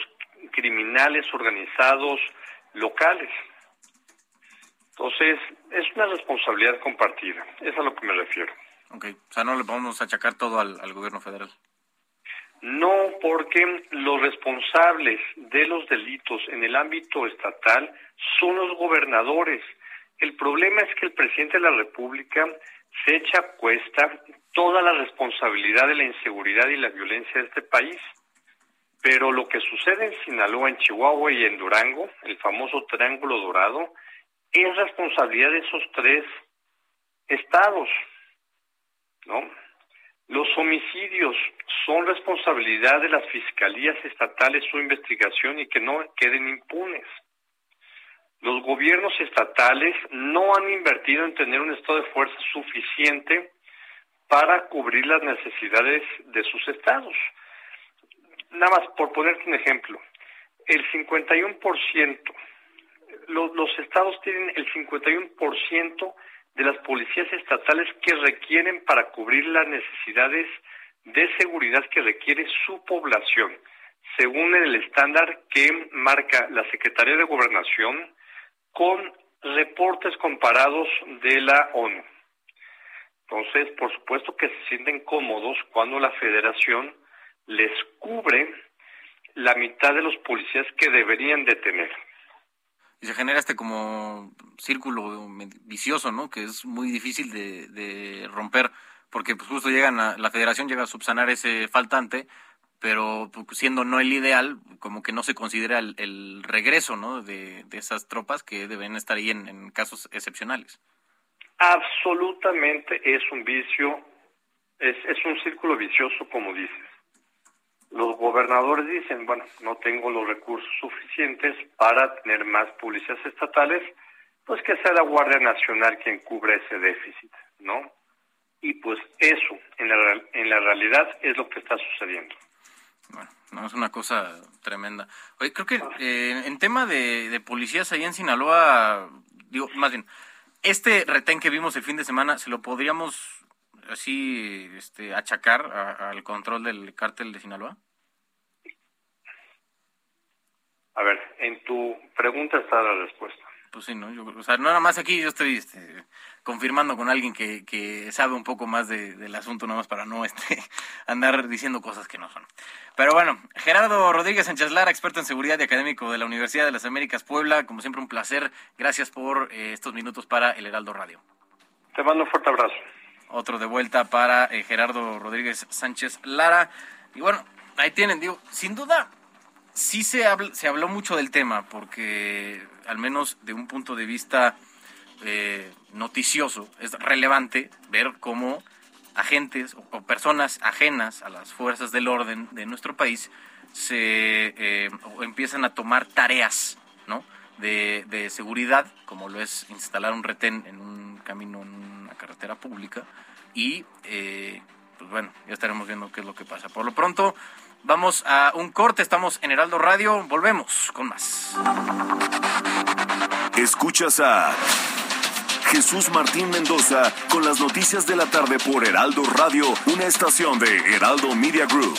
S12: criminales organizados locales. Entonces, es una responsabilidad compartida, es a lo que me refiero.
S1: Ok, o sea, no le vamos a achacar todo al gobierno federal.
S12: No, porque los responsables de los delitos en el ámbito estatal son los gobernadores. El problema es que el presidente de la República se echa a cuesta toda la responsabilidad de la inseguridad y la violencia de este país. Pero lo que sucede en Sinaloa, en Chihuahua y en Durango, el famoso Triángulo Dorado, es responsabilidad de esos tres estados, ¿no? Los homicidios son responsabilidad de las fiscalías estatales su investigación y que no queden impunes. Los gobiernos estatales no han invertido en tener un estado de fuerza suficiente para cubrir las necesidades de sus estados. Nada más por ponerte un ejemplo, el 51%, los, los estados tienen el 51% de las policías estatales que requieren para cubrir las necesidades de seguridad que requiere su población, según el estándar que marca la Secretaría de Gobernación con reportes comparados de la ONU. Entonces, por supuesto que se sienten cómodos cuando la federación les cubre la mitad de los policías que deberían de tener
S1: y se genera este como círculo vicioso, ¿no? Que es muy difícil de, romper, porque pues justo llegan a, la federación llega a subsanar ese faltante, pero pues, siendo no el ideal, como que no se considera el, regreso, ¿no? De, esas tropas que deben estar ahí en, casos excepcionales.
S12: Absolutamente es un vicio, es, es un círculo vicioso, como dices. los gobernadores dicen, bueno, no tengo los recursos suficientes para tener más policías estatales, pues que sea la Guardia Nacional quien cubra ese déficit, ¿no? Y pues eso, en la, en la realidad, es lo que está sucediendo.
S1: Bueno, no, es una cosa tremenda. Oye, creo que eh, en tema de, de policías ahí en Sinaloa, digo, más bien, este retén que vimos el fin de semana, ¿se lo podríamos así este, achacar al control del cártel de Sinaloa?
S12: A ver, en tu pregunta está la respuesta.
S1: Pues sí, ¿no? Yo, o sea, no nada más aquí yo estoy este, confirmando con alguien que, que sabe un poco más de, del asunto, nada más para no *laughs* este, andar diciendo cosas que no son. Pero bueno, Gerardo Rodríguez Sánchez Lara, experto en seguridad y académico de la Universidad de las Américas Puebla, como siempre un placer. Gracias por eh, estos minutos para el Heraldo Radio.
S12: Te mando un fuerte abrazo.
S1: Otro de vuelta para eh, Gerardo Rodríguez Sánchez Lara. Y bueno, ahí tienen, digo, sin duda, sí se, se habló mucho del tema, porque al menos de un punto de vista eh, noticioso, es relevante ver cómo agentes o, personas ajenas a las fuerzas del orden de nuestro país se eh, empiezan a tomar tareas ¿no? de, de seguridad, como lo es instalar un retén en un camino, en una carretera pública, y eh, pues bueno, ya estaremos viendo qué es lo que pasa. Por lo pronto, vamos a un corte, estamos en Heraldo Radio, volvemos con más.
S13: Escuchas a Jesús Martín Mendoza con las noticias de la tarde por Heraldo Radio, una estación de Heraldo Media Group.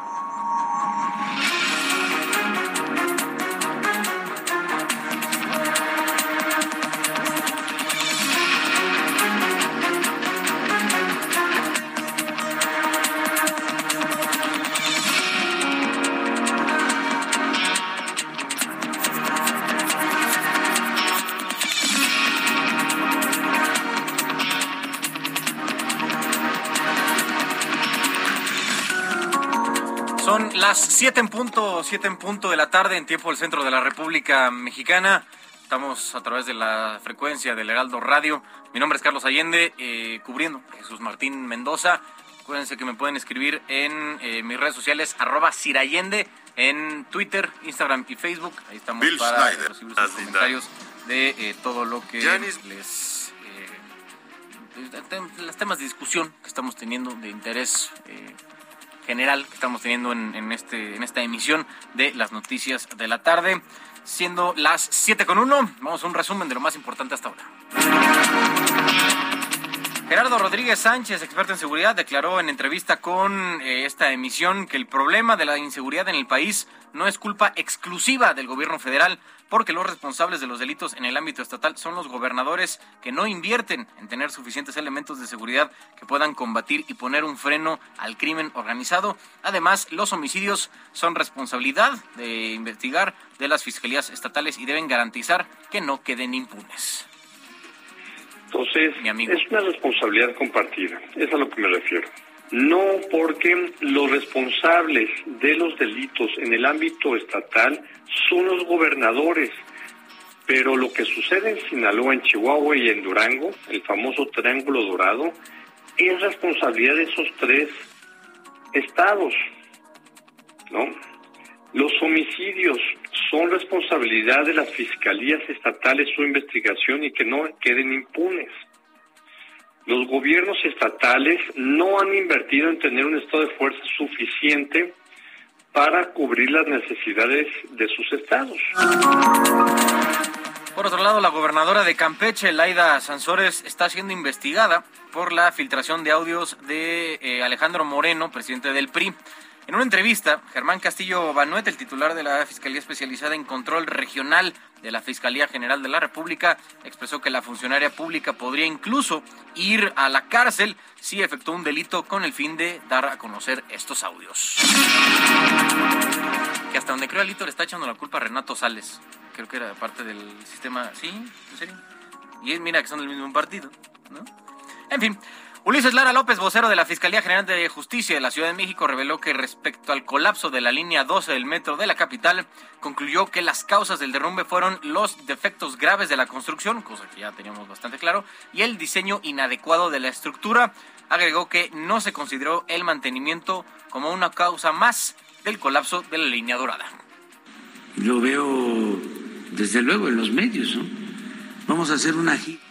S1: 7 en punto, 7 en punto de la tarde en tiempo del centro de la República Mexicana. Estamos a través de la frecuencia del Heraldo Radio. Mi nombre es Carlos Allende, eh, cubriendo Jesús Martín Mendoza. Acuérdense que me pueden escribir en eh, mis redes sociales, arroba Sirayende, en Twitter, Instagram y Facebook. Ahí estamos para recibir sus comentarios de eh, todo lo que les... los temas de discusión que estamos teniendo de interés general que estamos teniendo en, este, en esta emisión de las noticias de la tarde. Siendo las 7 con 1, vamos a un resumen de lo más importante hasta ahora. Gerardo Rodríguez Sánchez, experto en seguridad, declaró en entrevista con eh, esta emisión que el problema de la inseguridad en el país no es culpa exclusiva del gobierno federal, porque los responsables de los delitos en el ámbito estatal son los gobernadores que no invierten en tener suficientes elementos de seguridad que puedan combatir y poner un freno al crimen organizado. Además, los homicidios son responsabilidad de investigar de las fiscalías estatales y deben garantizar que no queden impunes.
S12: Entonces, es una responsabilidad compartida, es a lo que me refiero. No porque los responsables de los delitos en el ámbito estatal son los gobernadores, pero lo que sucede en Sinaloa, en Chihuahua y en Durango, el famoso Triángulo Dorado, es responsabilidad de esos tres estados, ¿no? Los homicidios son responsabilidad de las fiscalías estatales su investigación y que no queden impunes. Los gobiernos estatales no han invertido en tener un estado de fuerza suficiente para cubrir las necesidades de sus estados.
S1: Por otro lado, la gobernadora de Campeche, Laida Sansores, está siendo investigada por la filtración de audios de eh, Alejandro Moreno, presidente del PRI. En una entrevista, Germán Castillo Banuet, el titular de la Fiscalía Especializada en Control Regional de la Fiscalía General de la República, expresó que la funcionaria pública podría incluso ir a la cárcel si efectuó un delito con el fin de dar a conocer estos audios. Que hasta donde creo Alito le está echando la culpa a Renato Sales. Creo que era parte del sistema. ¿Sí? ¿En serio? Y mira que son del mismo partido, ¿no? En fin, Ulises Lara López, vocero de la Fiscalía General de Justicia de la Ciudad de México, reveló que respecto al colapso de la línea 12 del metro de la capital, concluyó que las causas del derrumbe fueron los defectos graves de la construcción, cosa que ya teníamos bastante claro, y el diseño inadecuado de la estructura. Agregó que no se consideró el mantenimiento como una causa más del colapso de la línea dorada.
S14: Lo veo desde luego en los medios, ¿no? Vamos a hacer una gira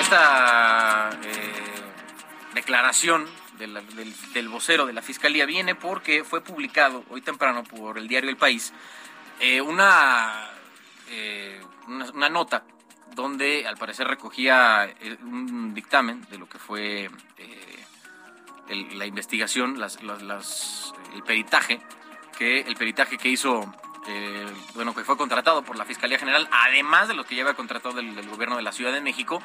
S1: esta eh, declaración del, vocero de la Fiscalía viene porque fue publicado hoy temprano por el diario El País eh, una, eh, una, una, nota donde al parecer recogía un dictamen de lo que fue la investigación, el peritaje, que el peritaje que hizo eh, bueno, que fue contratado por la Fiscalía General, además de lo que lleva contratado del, gobierno de la Ciudad de México,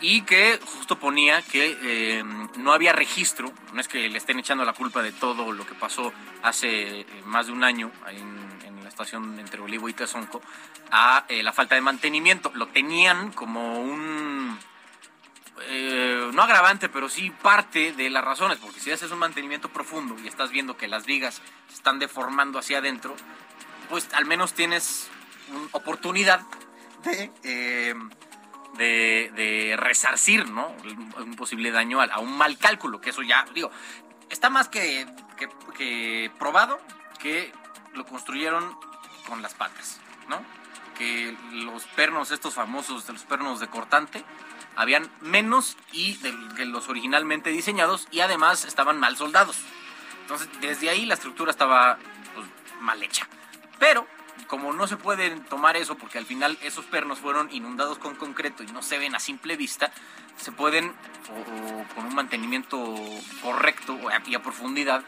S1: y que justo ponía que eh, no había registro, no es que le estén echando la culpa de todo lo que pasó hace eh, más de un año en, la estación entre Olivo y Tezonco, a la falta de mantenimiento. Lo tenían como un no agravante, pero sí parte de las razones, porque si haces un mantenimiento profundo y estás viendo que las vigas se están deformando hacia adentro, pues al menos tienes oportunidad de, eh, de, resarcir ¿no? un posible daño a, un mal cálculo, que eso ya, digo, está más que, que, probado que lo construyeron con las patas, ¿no? Que los pernos, estos famosos, los pernos de cortante, habían menos y de, los originalmente diseñados y además estaban mal soldados. Entonces, desde ahí la estructura estaba pues, mal hecha. Pero como no se puede tomar eso porque al final esos pernos fueron inundados con concreto y no se ven a simple vista, se pueden, o, con un mantenimiento correcto y a profundidad,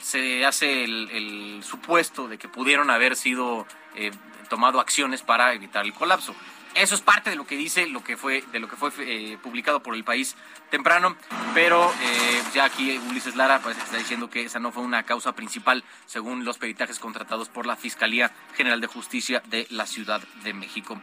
S1: se hace el, supuesto de que pudieron haber sido eh, tomado acciones para evitar el colapso. Eso es parte de lo que dice lo que fue de lo que fue eh, publicado por el país temprano, pero eh, ya aquí Ulises Lara parece que está diciendo que esa no fue una causa principal según los peritajes contratados por la Fiscalía General de Justicia de la Ciudad de México.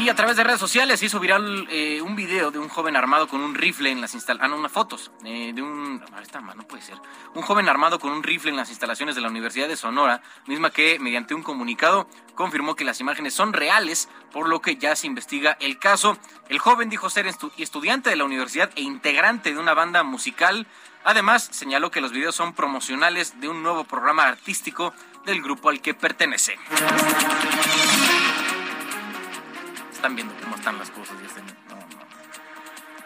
S1: Y a través de redes sociales hizo viral eh, un video de un joven armado con un rifle en las instalaciones, ah, no, unas fotos de un, no puede ser, un joven armado con un rifle en las instalaciones de la Universidad de Sonora, misma que mediante un comunicado confirmó que las imágenes son reales, por lo que ya se investiga el caso. El joven dijo ser estudiante de la universidad e integrante de una banda musical. Además, señaló que los videos son promocionales de un nuevo programa artístico del grupo al que pertenece. Están viendo cómo están las cosas.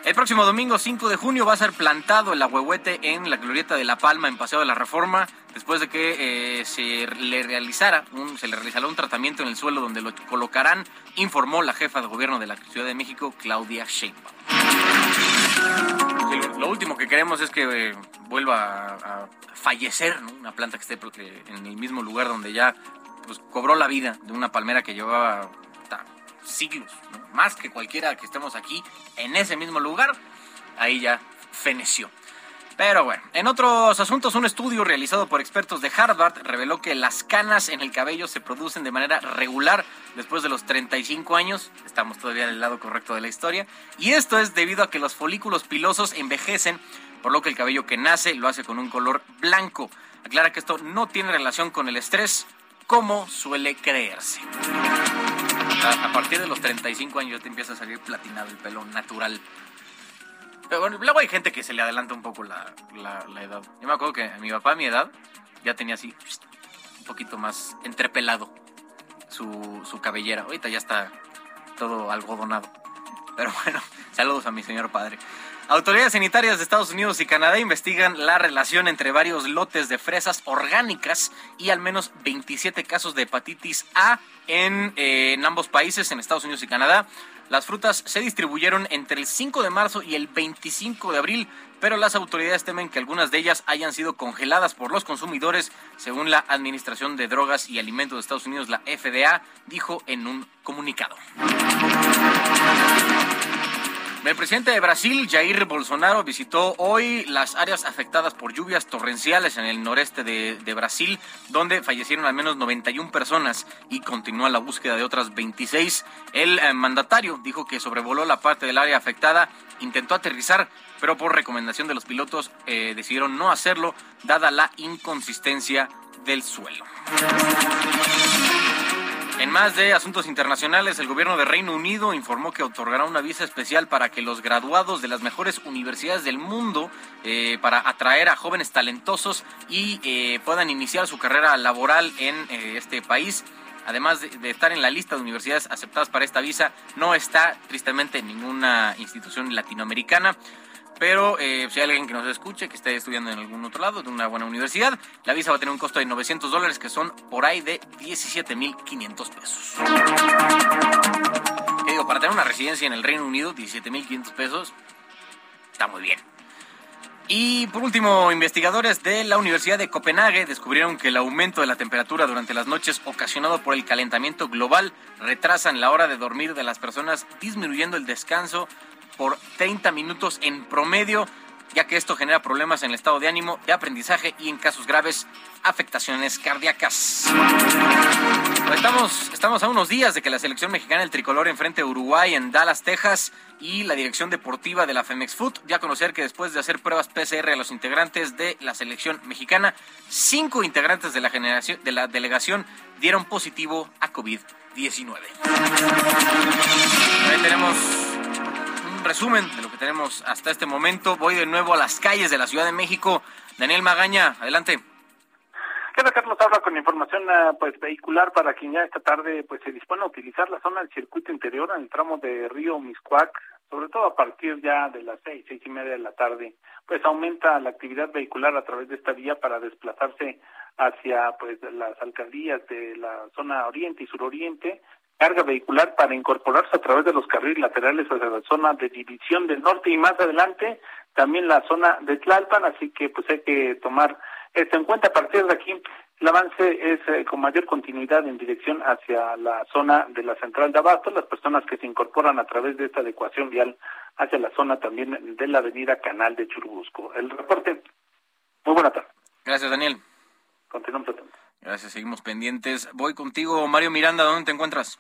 S1: El próximo domingo 5 de junio va a ser plantado el ahuehuete en la glorieta de La Palma en Paseo de la Reforma después de que eh, se le realizara un, se le realizará un tratamiento en el suelo donde lo colocarán, informó la jefa de gobierno de la Ciudad de México, Claudia Sheinbaum. Lo, último que queremos es que eh, vuelva a, fallecer una planta que esté en el mismo lugar donde ya pues, cobró la vida de una palmera que llevaba siglos, más que cualquiera que estemos aquí en ese mismo lugar, ahí ya feneció. Pero bueno, en otros asuntos, un estudio realizado por expertos de Harvard reveló que las canas en el cabello se producen de manera regular después de los 35 años. Estamos todavía del lado correcto de la historia. Y esto es debido a que los folículos pilosos envejecen, por lo que el cabello que nace lo hace con un color blanco. Aclara que esto no tiene relación con el estrés, como suele creerse. A, partir de los 35 años ya te empieza a salir platinado el pelo natural. Pero bueno, luego hay gente que se le adelanta un poco la, edad. Yo me acuerdo que mi papá a mi edad ya tenía así un poquito más entrepelado su, su cabellera. Ahorita ya está todo algodonado. Pero bueno, *laughs* saludos a mi señor padre. Autoridades sanitarias de Estados Unidos y Canadá investigan la relación entre varios lotes de fresas orgánicas y al menos 27 casos de hepatitis A en, eh, en, ambos países, en Estados Unidos y Canadá. Las frutas se distribuyeron entre el 5 de marzo y el 25 de abril, pero las autoridades temen que algunas de ellas hayan sido congeladas por los consumidores, según la Administración de Drogas y Alimentos de Estados Unidos, la FDA, dijo en un comunicado. El presidente de Brasil, Jair Bolsonaro, visitó hoy las áreas afectadas por lluvias torrenciales en el noreste de, Brasil, donde fallecieron al menos 91 personas y continúa la búsqueda de otras 26. El eh, mandatario dijo que sobrevoló la parte del área afectada, intentó aterrizar, pero por recomendación de los pilotos eh, decidieron no hacerlo, dada la inconsistencia del suelo. En más de asuntos internacionales, el gobierno de Reino Unido informó que otorgará una visa especial para que los graduados de las mejores universidades del mundo, eh, para atraer a jóvenes talentosos y eh, puedan iniciar su carrera laboral en eh, este país. Además de, de, estar en la lista de universidades aceptadas para esta visa, no está tristemente en ninguna institución latinoamericana pero eh, si hay alguien que nos escuche, que esté estudiando en algún otro lado, de una buena universidad, la visa va a tener un costo de 900 dólares, que son por ahí de 17.500 pesos. ¿Qué digo? Para tener una residencia en el Reino Unido, 17.500 pesos, está muy bien. Y por último, investigadores de la Universidad de Copenhague descubrieron que el aumento de la temperatura durante las noches ocasionado por el calentamiento global retrasan la hora de dormir de las personas, disminuyendo el descanso por 30 minutos en promedio, ya que esto genera problemas en el estado de ánimo, de aprendizaje y en casos graves, afectaciones cardíacas. Estamos, estamos a unos días de que la selección mexicana del tricolor enfrente a Uruguay en Dallas, Texas, y la dirección deportiva de la Femex Food ya conocer que después de hacer pruebas PCR a los integrantes de la selección mexicana, cinco integrantes de la, generación, de la delegación dieron positivo a COVID-19. Ahí tenemos resumen de lo que tenemos hasta este momento. Voy de nuevo a las calles de la Ciudad de México. Daniel Magaña, adelante.
S2: ¿Qué tal, Carlos? Habla con información pues vehicular para quien ya esta tarde pues se dispone a utilizar la zona del circuito interior en el tramo de Río Miscuac, sobre todo a partir ya de las seis, seis y media de la tarde, pues aumenta la actividad vehicular a través de esta vía para desplazarse hacia pues las alcaldías de la zona oriente y suroriente, carga vehicular para incorporarse a través de los carriles laterales hacia la zona de división del norte y más adelante también la zona de Tlalpan, así que pues hay que tomar esto en cuenta. A partir de aquí el avance es eh, con mayor continuidad en dirección hacia la zona de la central de Abasto, las personas que se incorporan a través de esta adecuación vial hacia la zona también de la avenida Canal de Churubusco. El reporte, muy buena tarde.
S1: Gracias, Daniel.
S2: Continuamos atentos.
S1: Gracias, seguimos pendientes. Voy contigo, Mario Miranda, ¿dónde te encuentras?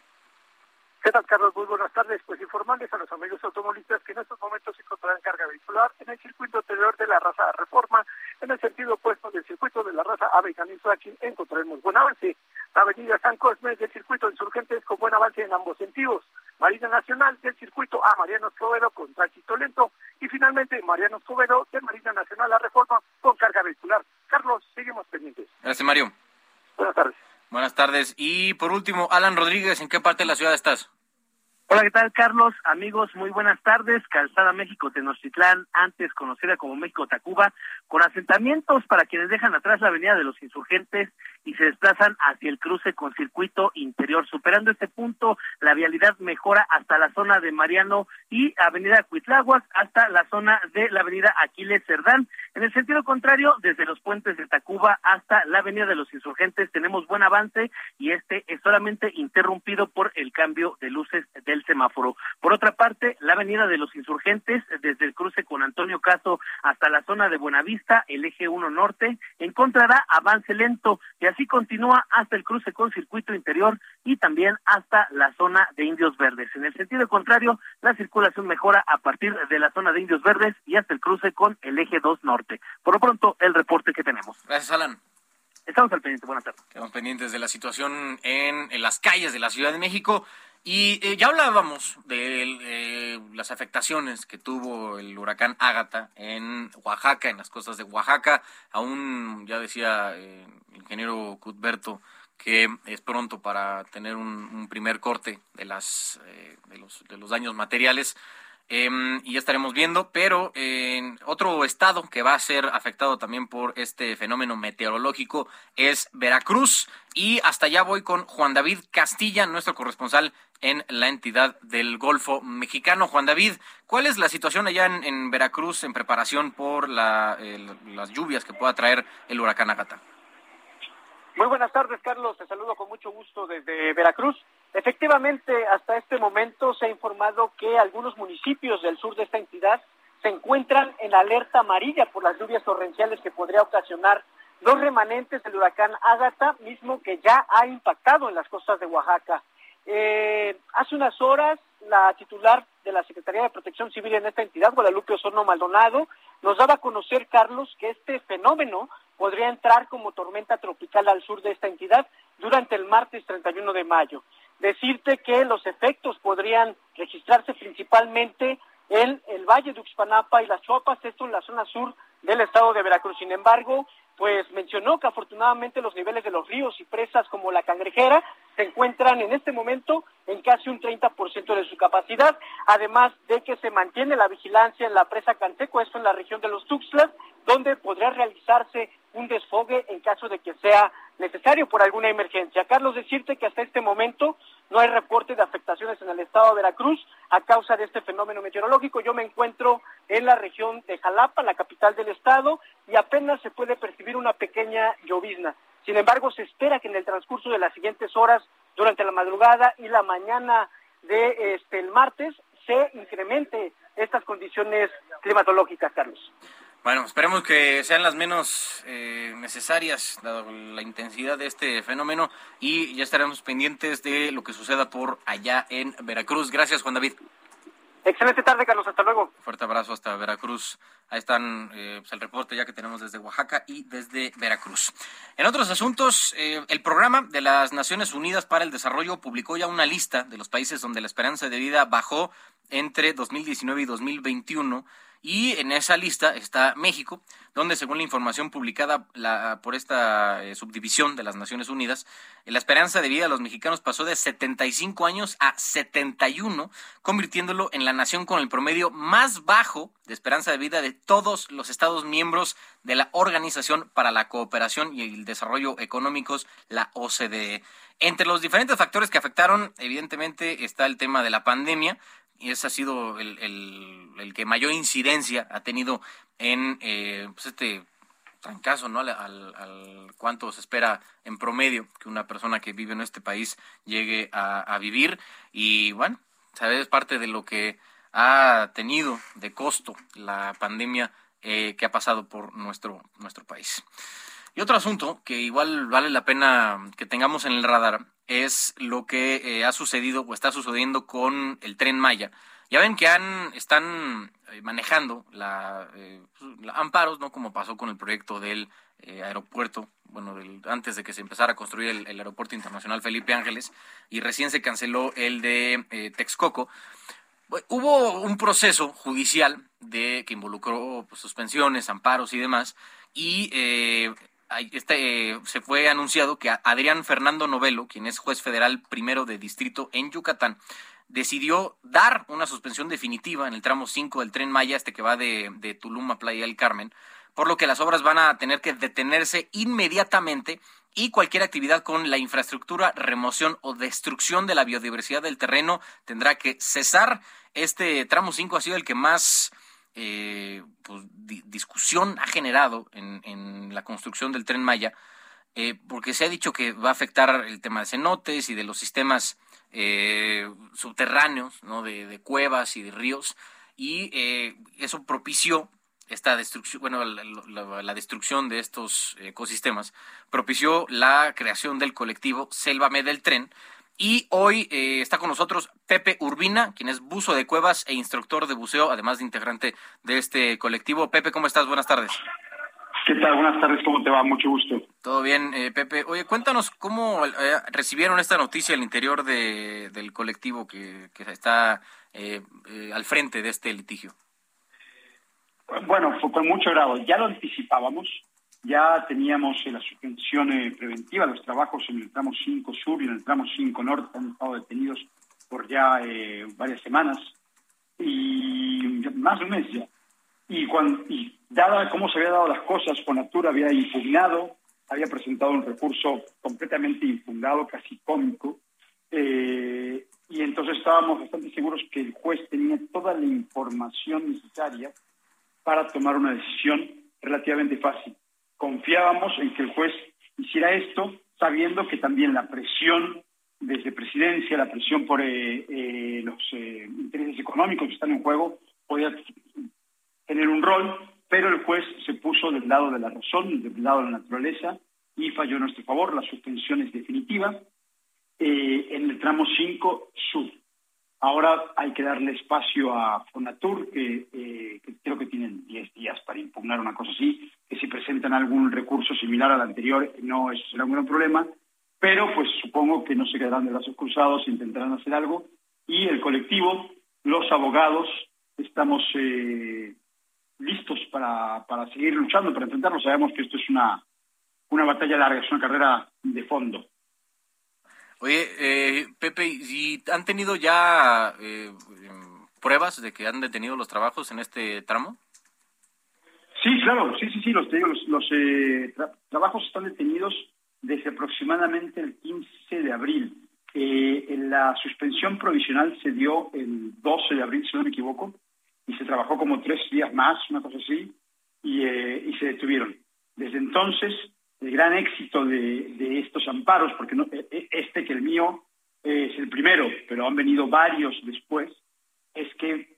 S3: ¿Qué tal, Carlos? Muy buenas tardes. Pues informarles a los amigos automovilistas que en estos momentos se encontrarán carga vehicular en el circuito anterior de la raza Reforma, en el sentido opuesto del circuito de la raza Ave Aquí encontraremos buen avance. La avenida San Cosme del circuito Insurgentes con buen avance en ambos sentidos. Marina Nacional del circuito a Mariano Escobedo con tránsito lento. Y finalmente Mariano Escobedo de Marina Nacional a Reforma con carga vehicular. Carlos, seguimos pendientes.
S1: Gracias, Mario.
S3: Buenas tardes.
S1: Buenas tardes. Y por último, Alan Rodríguez, ¿en qué parte de la ciudad estás?
S15: Hola, ¿qué tal, Carlos? Amigos, muy buenas tardes. Calzada México Tenochtitlán, antes conocida como México Tacuba, con asentamientos para quienes dejan atrás la avenida de los insurgentes y se desplazan hacia el cruce con circuito interior. Superando este punto, la vialidad mejora hasta la zona de Mariano y avenida Cuitláhuac hasta la zona de la avenida Aquiles Cerdán. En el sentido contrario, desde los puentes de Tacuba hasta la avenida de los insurgentes tenemos buen avance y este es solamente interrumpido por el cambio de luces del semáforo. Por otra parte, la avenida de los insurgentes, desde el cruce con Antonio Caso hasta la zona de Buenavista, el eje 1 norte, encontrará avance lento así continúa hasta el cruce con circuito interior y también hasta la zona de Indios Verdes. En el sentido contrario, la circulación mejora a partir de la zona de Indios Verdes y hasta el cruce con el eje 2 norte. Por lo pronto, el reporte que tenemos.
S1: Gracias, Alan.
S15: Estamos al pendiente. Buenas tardes.
S1: Estamos pendientes de la situación en, en las calles de la Ciudad de México. Y eh, ya hablábamos de eh, las afectaciones que tuvo el huracán Ágata en Oaxaca, en las costas de Oaxaca. Aún, ya decía eh, el ingeniero Cuthberto, que es pronto para tener un, primer corte de, las, de, los, de los daños materiales. Em, y ya estaremos viendo, pero en otro estado que va a ser afectado también por este fenómeno meteorológico es Veracruz. Y hasta allá voy con Juan David Castilla, nuestro corresponsal en la entidad del Golfo Mexicano. Juan David, ¿cuál es la situación allá en, Veracruz en preparación por las lluvias que pueda traer el huracán Agata?
S16: Muy buenas tardes, Carlos. Te saludo con mucho gusto desde Veracruz. Efectivamente, hasta este momento se ha informado que algunos municipios del sur de esta entidad se encuentran en alerta amarilla por las lluvias torrenciales que podría ocasionar los remanentes del huracán Ágata, mismo que ya ha impactado en las costas de Oaxaca. Eh, hace unas horas, la titular de la Secretaría de Protección Civil en esta entidad, Guadalupe Osorno Maldonado, nos daba a conocer, Carlos, que este fenómeno podría entrar como tormenta tropical al sur de esta entidad durante el martes 31 de mayo. Decirte que los efectos podrían registrarse principalmente en el Valle de Uxpanapa y las Chopas, esto en la zona sur del estado de Veracruz. Sin embargo, pues mencionó que afortunadamente los niveles de los ríos y presas como la Cangrejera se encuentran en este momento en casi un 30% de su capacidad, además de que se mantiene la vigilancia en la presa Canteco, esto en la región de los Tuxtlas, donde podría realizarse un desfogue en caso de que sea necesario por alguna emergencia. Carlos, decirte que hasta este momento no hay reporte de afectaciones en el estado de Veracruz a causa de este fenómeno meteorológico. Yo me encuentro en la región de Jalapa, la capital del estado, y apenas se puede percibir una pequeña llovizna. Sin embargo, se espera que en el transcurso de las siguientes horas, durante la madrugada y la mañana de este el martes, se incremente estas condiciones climatológicas, Carlos.
S1: Bueno, esperemos que sean las menos eh, necesarias, dado la intensidad de este fenómeno, y ya estaremos pendientes de lo que suceda por allá en Veracruz. Gracias, Juan David.
S16: Excelente tarde, Carlos. Hasta luego.
S1: Fuerte abrazo hasta Veracruz. Ahí están eh, pues, el reporte ya que tenemos desde Oaxaca y desde Veracruz. En otros asuntos, eh, el programa de las Naciones Unidas para el Desarrollo publicó ya una lista de los países donde la esperanza de vida bajó entre 2019 y 2021 y en esa lista está México, donde según la información publicada por esta eh, subdivisión de las Naciones Unidas, la esperanza de vida de los mexicanos pasó de 75 años a 71, convirtiéndolo en la nación con el promedio más bajo de esperanza de vida de todos los Estados miembros de la Organización para la Cooperación y el Desarrollo Económicos, la OCDE. Entre los diferentes factores que afectaron, evidentemente, está el tema de la pandemia, y ese ha sido el, el, que mayor incidencia ha tenido en eh, pues este trancazo, ¿no? Al, al, cuánto se espera en promedio que una persona que vive en este país llegue a, vivir. Y bueno, sabes, es parte de lo que ha tenido de costo la pandemia eh, que ha pasado por nuestro, nuestro país. Y otro asunto que igual vale la pena que tengamos en el radar es lo que eh, ha sucedido o está sucediendo con el tren Maya. Ya ven que han, están eh, manejando la, eh, amparos, ¿no? Como pasó con el proyecto del aeropuerto, bueno, antes de que se empezara a construir el, aeropuerto internacional Felipe Ángeles, y recién se canceló el de Texcoco. Hubo un proceso judicial de que involucró pues, suspensiones, amparos y demás, y este, se fue anunciado que Adrián Fernando Novelo, quien es juez federal primero de distrito en Yucatán, decidió dar una suspensión definitiva en el tramo 5 del tren Maya, este que va de, de Tulum a Playa del Carmen, por lo que las obras van a tener que detenerse inmediatamente y cualquier actividad con la infraestructura, remoción o destrucción de la biodiversidad del terreno tendrá que cesar. Este tramo 5 ha sido el que más eh, pues, discusión ha generado en, la construcción del tren Maya, eh, porque se ha dicho que va a afectar el tema de cenotes y de los sistemas eh, subterráneos, ¿no? de, cuevas y de ríos, y eh, eso propició esta destrucción, bueno, la, la, destrucción de estos ecosistemas, propició la creación del colectivo Sélvame del Tren, y hoy eh, está con nosotros Pepe Urbina, quien es buzo de cuevas e instructor de buceo, además de integrante de este colectivo. Pepe, ¿cómo estás? Buenas tardes.
S17: ¿Qué tal? Buenas tardes, ¿cómo te va? Mucho gusto.
S1: Todo bien, eh, Pepe. Oye, cuéntanos cómo eh, recibieron esta noticia al interior de, del colectivo que, que está al frente de este litigio.
S17: Bueno, fue con mucho grado. Ya lo anticipábamos ya teníamos la suspensión eh, preventiva, los trabajos en el tramo 5 sur y en el tramo 5 norte han estado detenidos por ya eh, varias semanas. y más de un mes ya. Y, cuando, dada cómo se había dado las cosas, Fonatur había impugnado, había presentado un recurso completamente infundado, casi cómico, eh, y entonces estábamos bastante seguros que el juez tenía toda la información necesaria para tomar una decisión relativamente fácil. Confiábamos en que el juez hiciera esto sabiendo que también la presión desde presidencia, la presión por eh, eh, los eh, intereses económicos que están en juego, podía tener un rol, pero el juez se puso del lado de la razón, del lado de la naturaleza, y falló en nuestro favor. La suspensión es definitiva en el tramo 5 sur. Ahora hay que darle espacio a Fonatur, que, que creo que tienen 10 días para impugnar una cosa así, que si presentan algún recurso similar al anterior no es gran problema, pero pues supongo que no se quedarán de brazos cruzados, intentarán hacer algo, y el colectivo, los abogados, estamos eh, listos para, para seguir luchando, para enfrentarlo. Sabemos que esto es una, una batalla larga, es una carrera de fondo.
S1: Oye, eh, Pepe, ¿y han tenido ya eh, pruebas de que han detenido los trabajos en este tramo?
S17: Sí, claro, sí, sí, sí, los, los, los trabajos están detenidos desde aproximadamente el 15 de abril. Eh, la suspensión provisional se dio el 12 de abril, si no me equivoco, y se trabajó como tres días más, una cosa así, y, eh, y se detuvieron. Desde entonces, el gran éxito de, de estos amparos, porque no, e, e, este que el mío es el primero, pero han venido varios después, es que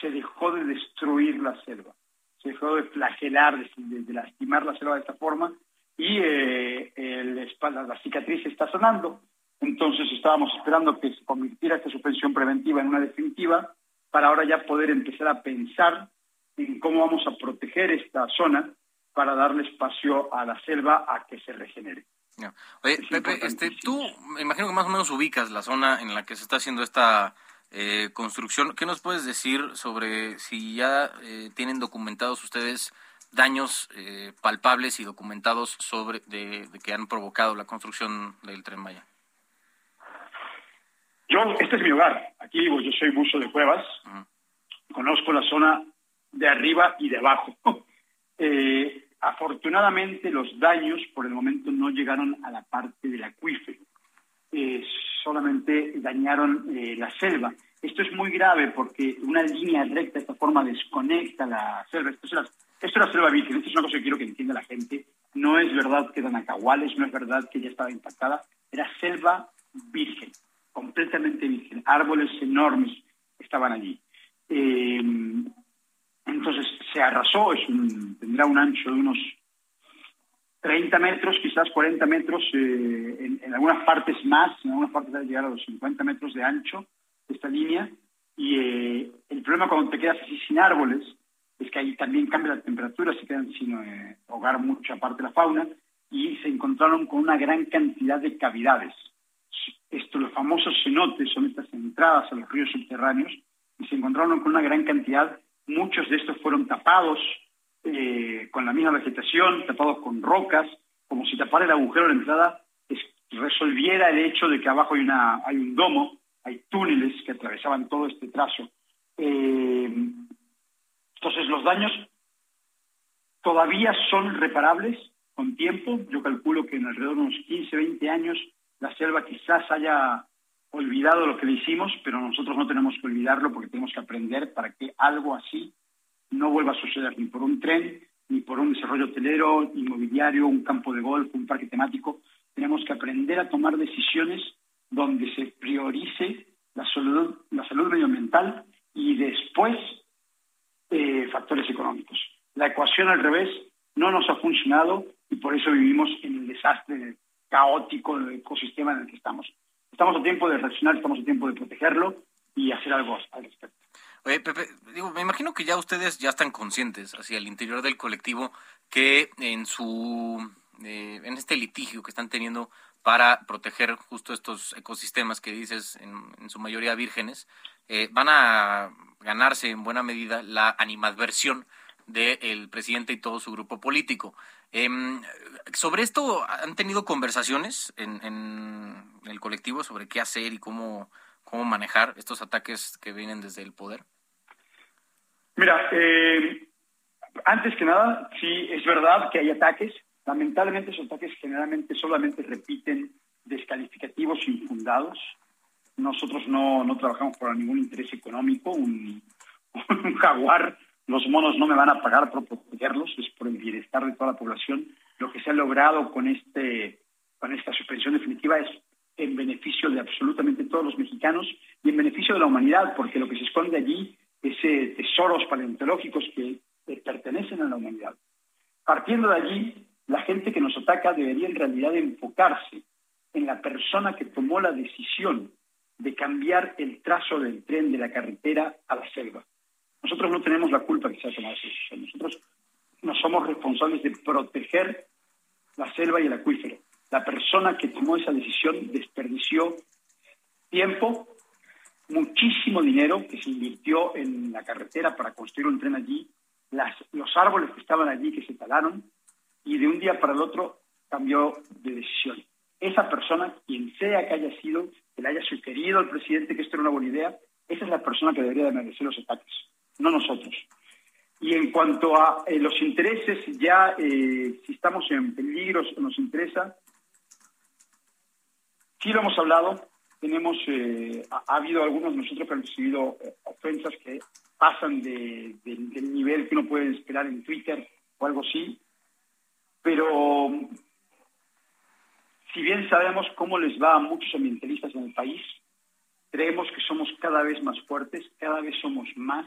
S17: se dejó de destruir la selva, se dejó de flagelar, de, de lastimar la selva de esta forma, y eh, el espalda, la cicatriz está sonando. Entonces estábamos esperando que se convirtiera esta suspensión preventiva en una definitiva para ahora ya poder empezar a pensar en cómo vamos a proteger esta zona para darle espacio a la selva a que se regenere.
S1: Oye, Pepe, este, tú me imagino que más o menos ubicas la zona en la que se está haciendo esta eh, construcción. ¿Qué nos puedes decir sobre si ya eh, tienen documentados ustedes daños eh, palpables y documentados sobre de, que han provocado la construcción del tren Maya?
S17: Yo, este es mi hogar. Aquí vivo, yo soy buzo de cuevas. Conozco la zona de arriba y de abajo. *laughs* eh, afortunadamente, los daños por el momento no llegaron a la parte del acuífero. Eh, solamente dañaron eh, la selva. Esto es muy grave porque una línea recta de esta forma desconecta la selva. Esto es las esto era selva virgen, esto es una cosa que quiero que entienda la gente. No es verdad que eran acahuales, no es verdad que ya estaba impactada. Era selva virgen, completamente virgen. Árboles enormes estaban allí. Eh, entonces se arrasó, es tendrá un ancho de unos 30 metros, quizás 40 metros, eh, en, algunas partes más, en algunas partes debe llegar a los 50 metros de ancho esta línea. Y eh, el problema cuando te quedas así sin árboles es que ahí también cambia la temperatura, se quedan sin eh, hogar mucha parte de la fauna y se encontraron con una gran cantidad de cavidades. Esto, los famosos cenotes son estas entradas a los ríos subterráneos y se encontraron con una gran cantidad. Muchos de estos fueron tapados eh, con la misma vegetación, tapados con rocas, como si tapar el agujero de la entrada resolviera el hecho de que abajo hay, una, hay un domo, hay túneles que atravesaban todo este trazo. Eh, entonces, los daños todavía son reparables con tiempo. Yo calculo que en alrededor de unos 15, 20 años la selva quizás haya olvidado lo que le hicimos, pero nosotros no tenemos que olvidarlo porque tenemos que aprender para que algo así no vuelva a suceder ni por un tren, ni por un desarrollo hotelero, inmobiliario, un campo de golf, un parque temático. Tenemos que aprender a tomar decisiones donde se priorice la salud, salud medioambiental y después eh, factores económicos. La ecuación al revés no nos ha funcionado y por eso vivimos en el desastre caótico del ecosistema en el que estamos. Estamos a tiempo de reaccionar, estamos a tiempo de protegerlo y hacer algo al respecto.
S1: Oye, Pepe, digo, me imagino que ya ustedes ya están conscientes hacia el interior del colectivo que en su eh, en este litigio que están teniendo para proteger justo estos ecosistemas que dices en, su mayoría vírgenes, eh, van a ganarse en buena medida la animadversión del presidente y todo su grupo político. Em, sobre esto, ¿han tenido conversaciones en, el colectivo sobre qué hacer y cómo, cómo manejar estos ataques que vienen desde el poder?
S17: Mira, eh, antes que nada, sí, es verdad que hay ataques. Lamentablemente esos ataques generalmente solamente repiten descalificativos infundados. Nosotros no, no trabajamos por ningún interés económico. Un, un jaguar, los monos no me van a pagar por protegerlos, es por el bienestar de toda la población. Lo que se ha logrado con, este, con esta suspensión definitiva es en beneficio de absolutamente todos los mexicanos y en beneficio de la humanidad, porque lo que se esconde allí es eh, tesoros paleontológicos que eh, pertenecen a la humanidad. Partiendo de allí, la gente que nos ataca debería en realidad enfocarse en la persona que tomó la decisión de cambiar el trazo del tren de la carretera a la selva. Nosotros no tenemos la culpa que se ha tomado. Nosotros no somos responsables de proteger la selva y el acuífero. La persona que tomó esa decisión desperdició tiempo, muchísimo dinero que se invirtió en la carretera para construir un tren allí, las, los árboles que estaban allí que se talaron y de un día para el otro cambió de decisión. Esa persona, quien sea que haya sido, que le haya sugerido al presidente que esto era una buena idea, esa es la persona que debería de merecer los ataques, no nosotros. Y en cuanto a eh, los intereses, ya eh, si estamos en peligro, nos interesa, sí lo hemos hablado, tenemos, eh, ha, habido algunos nosotros que han recibido eh, ofensas que pasan de, del nivel que uno puede esperar en Twitter o algo así, pero si bien sabemos cómo les va a muchos ambientalistas en el país, creemos que somos cada vez más fuertes, cada vez somos más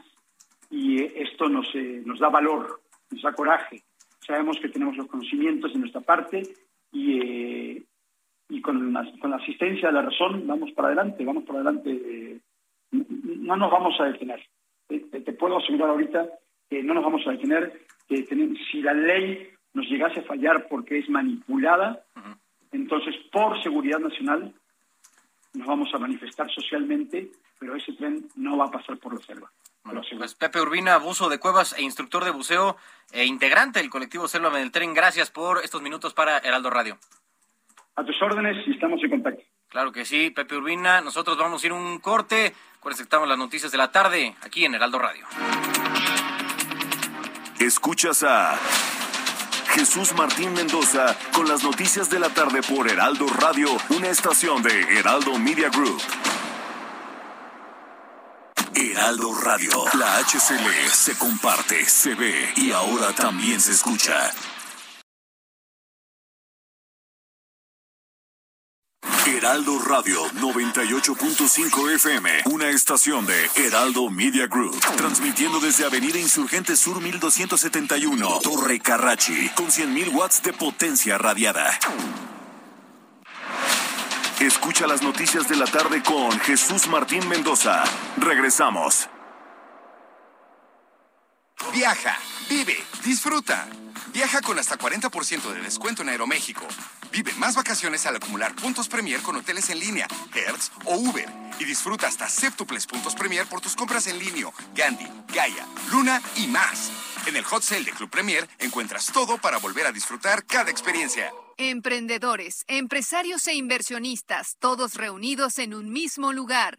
S17: y eh, esto nos, nos da valor, nos da coraje. Sabemos que tenemos los conocimientos de nuestra parte y, y con la, con la asistencia de la razón vamos para adelante, vamos para adelante. no nos vamos a detener. Te, puedo asegurar ahorita que no nos vamos a detener, que si la ley nos llegase a fallar porque es manipulada, entonces por seguridad nacional nos vamos a manifestar socialmente, pero ese tren no va a pasar por la selva.
S1: pues Pepe Urbina, abuso de cuevas e instructor de buceo e integrante del colectivo Selva del Tren, gracias por estos minutos para Heraldo Radio.
S17: A tus órdenes y estamos en contacto.
S1: Claro que sí, Pepe Urbina. Nosotros vamos a ir un corte. Acuérdense las noticias de la tarde aquí en Heraldo Radio.
S13: Escuchas a Jesús Martín Mendoza con las noticias de la tarde por Heraldo Radio, una estación de Heraldo Media Group. Heraldo Radio, la HCL se comparte, se ve y ahora también se escucha. Heraldo Radio 98.5 FM, una estación de Heraldo Media Group, transmitiendo desde Avenida Insurgente Sur 1271, Torre Carrachi, con 100.000 watts de potencia radiada. Escucha las noticias de la tarde con Jesús Martín Mendoza. Regresamos.
S18: Viaja, vive, disfruta. Viaja con hasta 40% de descuento en Aeroméxico. Vive más vacaciones al acumular puntos Premier con hoteles en línea, Hertz o Uber. Y disfruta hasta séptuples puntos Premier por tus compras en línea, Gandhi, Gaia, Luna y más. En el Hot Sale de Club Premier encuentras todo para volver a disfrutar cada experiencia.
S19: Emprendedores, empresarios e inversionistas, todos reunidos en un mismo lugar.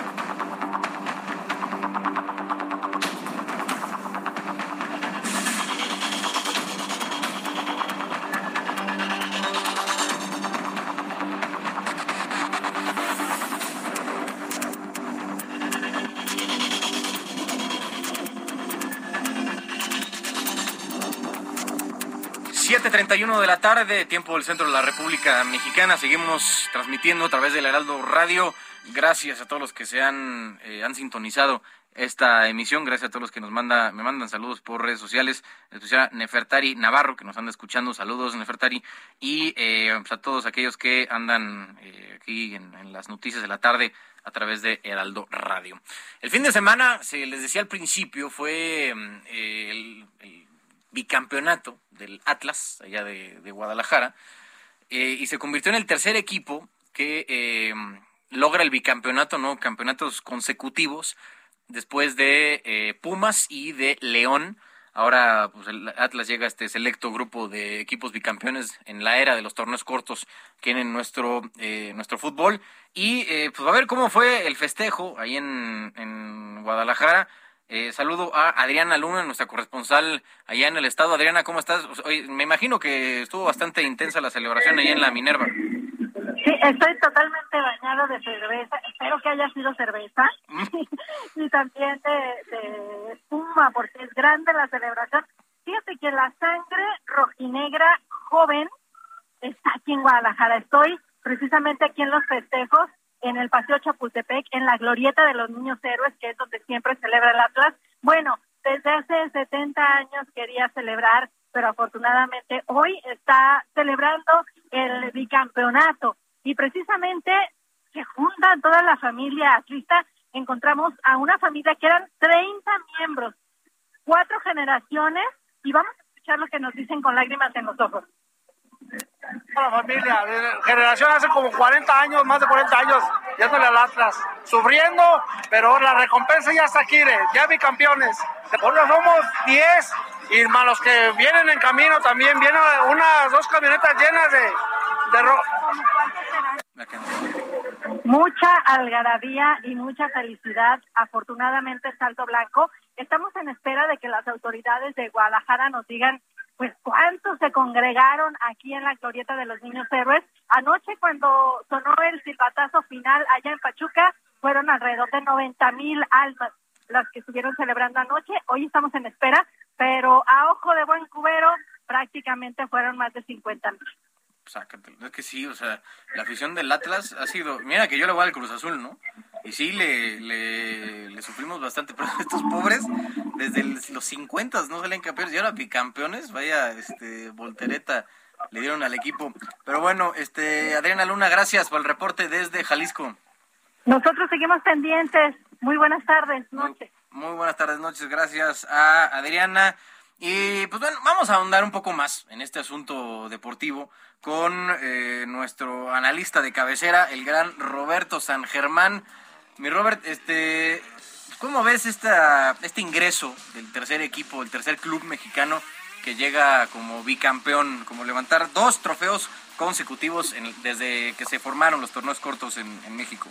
S1: 7:31 de la tarde, tiempo del centro de la República Mexicana. Seguimos transmitiendo a través del Heraldo Radio. Gracias a todos los que se han, eh, han sintonizado esta emisión. Gracias a todos los que nos manda, me mandan saludos por redes sociales, en especial Nefertari Navarro, que nos anda escuchando. Saludos, Nefertari. Y eh, pues a todos aquellos que andan eh, aquí en, las noticias de la tarde a través de Heraldo Radio. El fin de semana, se les decía al principio, fue mm, el bicampeonato del Atlas, allá de, Guadalajara, eh, y se convirtió en el tercer equipo que eh, logra el bicampeonato, ¿no? Campeonatos consecutivos después de eh, Pumas y de León. Ahora pues el Atlas llega a este selecto grupo de equipos bicampeones en la era de los torneos cortos que en nuestro, eh, nuestro fútbol. Y pues a ver cómo fue el festejo ahí en Guadalajara. Eh, saludo a Adriana Luna, nuestra corresponsal allá en el estado. Adriana, ¿cómo estás? me imagino que estuvo bastante intensa la celebración allá en la Minerva.
S20: Sí, estoy totalmente bañado de cerveza. Espero que haya sido cerveza. *laughs* Y también de, de espuma, porque es grande la celebración. Fíjate que la sangre rojinegra joven está aquí en Guadalajara. Estoy precisamente aquí en los festejos en el Paseo Chapultepec, en la glorieta de los niños héroes, que es donde siempre celebra el Atlas. Bueno, desde hace 70 años quería celebrar, pero afortunadamente hoy está celebrando el bicampeonato y precisamente se junta toda la familia atlista. Encontramos a una familia que eran 30 miembros, cuatro generaciones, y vamos a escuchar lo que nos dicen con lágrimas en los ojos
S21: la familia, generación hace como 40 años, más de 40 años, yéndole al Atlas, sufriendo, pero la recompensa ya está aquí, ya vi campeones. Ahora somos 10 y más los que vienen en camino también, vienen unas dos camionetas llenas de, de
S20: Mucha algarabía y mucha felicidad. Afortunadamente, Salto Blanco. Estamos en espera de que las autoridades de Guadalajara nos digan pues cuántos se congregaron aquí en la glorieta de los niños héroes. Anoche cuando sonó el silbatazo final allá en Pachuca, fueron alrededor de 90 mil almas las que estuvieron celebrando anoche. Hoy estamos en espera, pero a ojo de buen cubero prácticamente fueron más de 50 mil.
S1: Sácatelo. Es que sí, o sea, la afición del Atlas ha sido. Mira que yo le voy al Cruz Azul, ¿no? Y sí, le, le, sufrimos bastante, *laughs* pero estos pobres, desde los 50 no salen campeones y ahora bicampeones, vaya, este, voltereta le dieron al equipo. Pero bueno, este, Adriana Luna, gracias por el reporte desde Jalisco.
S20: Nosotros seguimos pendientes. Muy buenas tardes, noches.
S1: muy buenas tardes, noches. Gracias a Adriana. Y pues bueno, vamos a ahondar un poco más en este asunto deportivo con eh, nuestro analista de cabecera, el gran Roberto San Germán. Mi Robert, este, ¿cómo ves esta, este ingreso del tercer equipo, el tercer club mexicano que llega como bicampeón, como levantar dos trofeos consecutivos desde que se formaron los torneos cortos en, en México?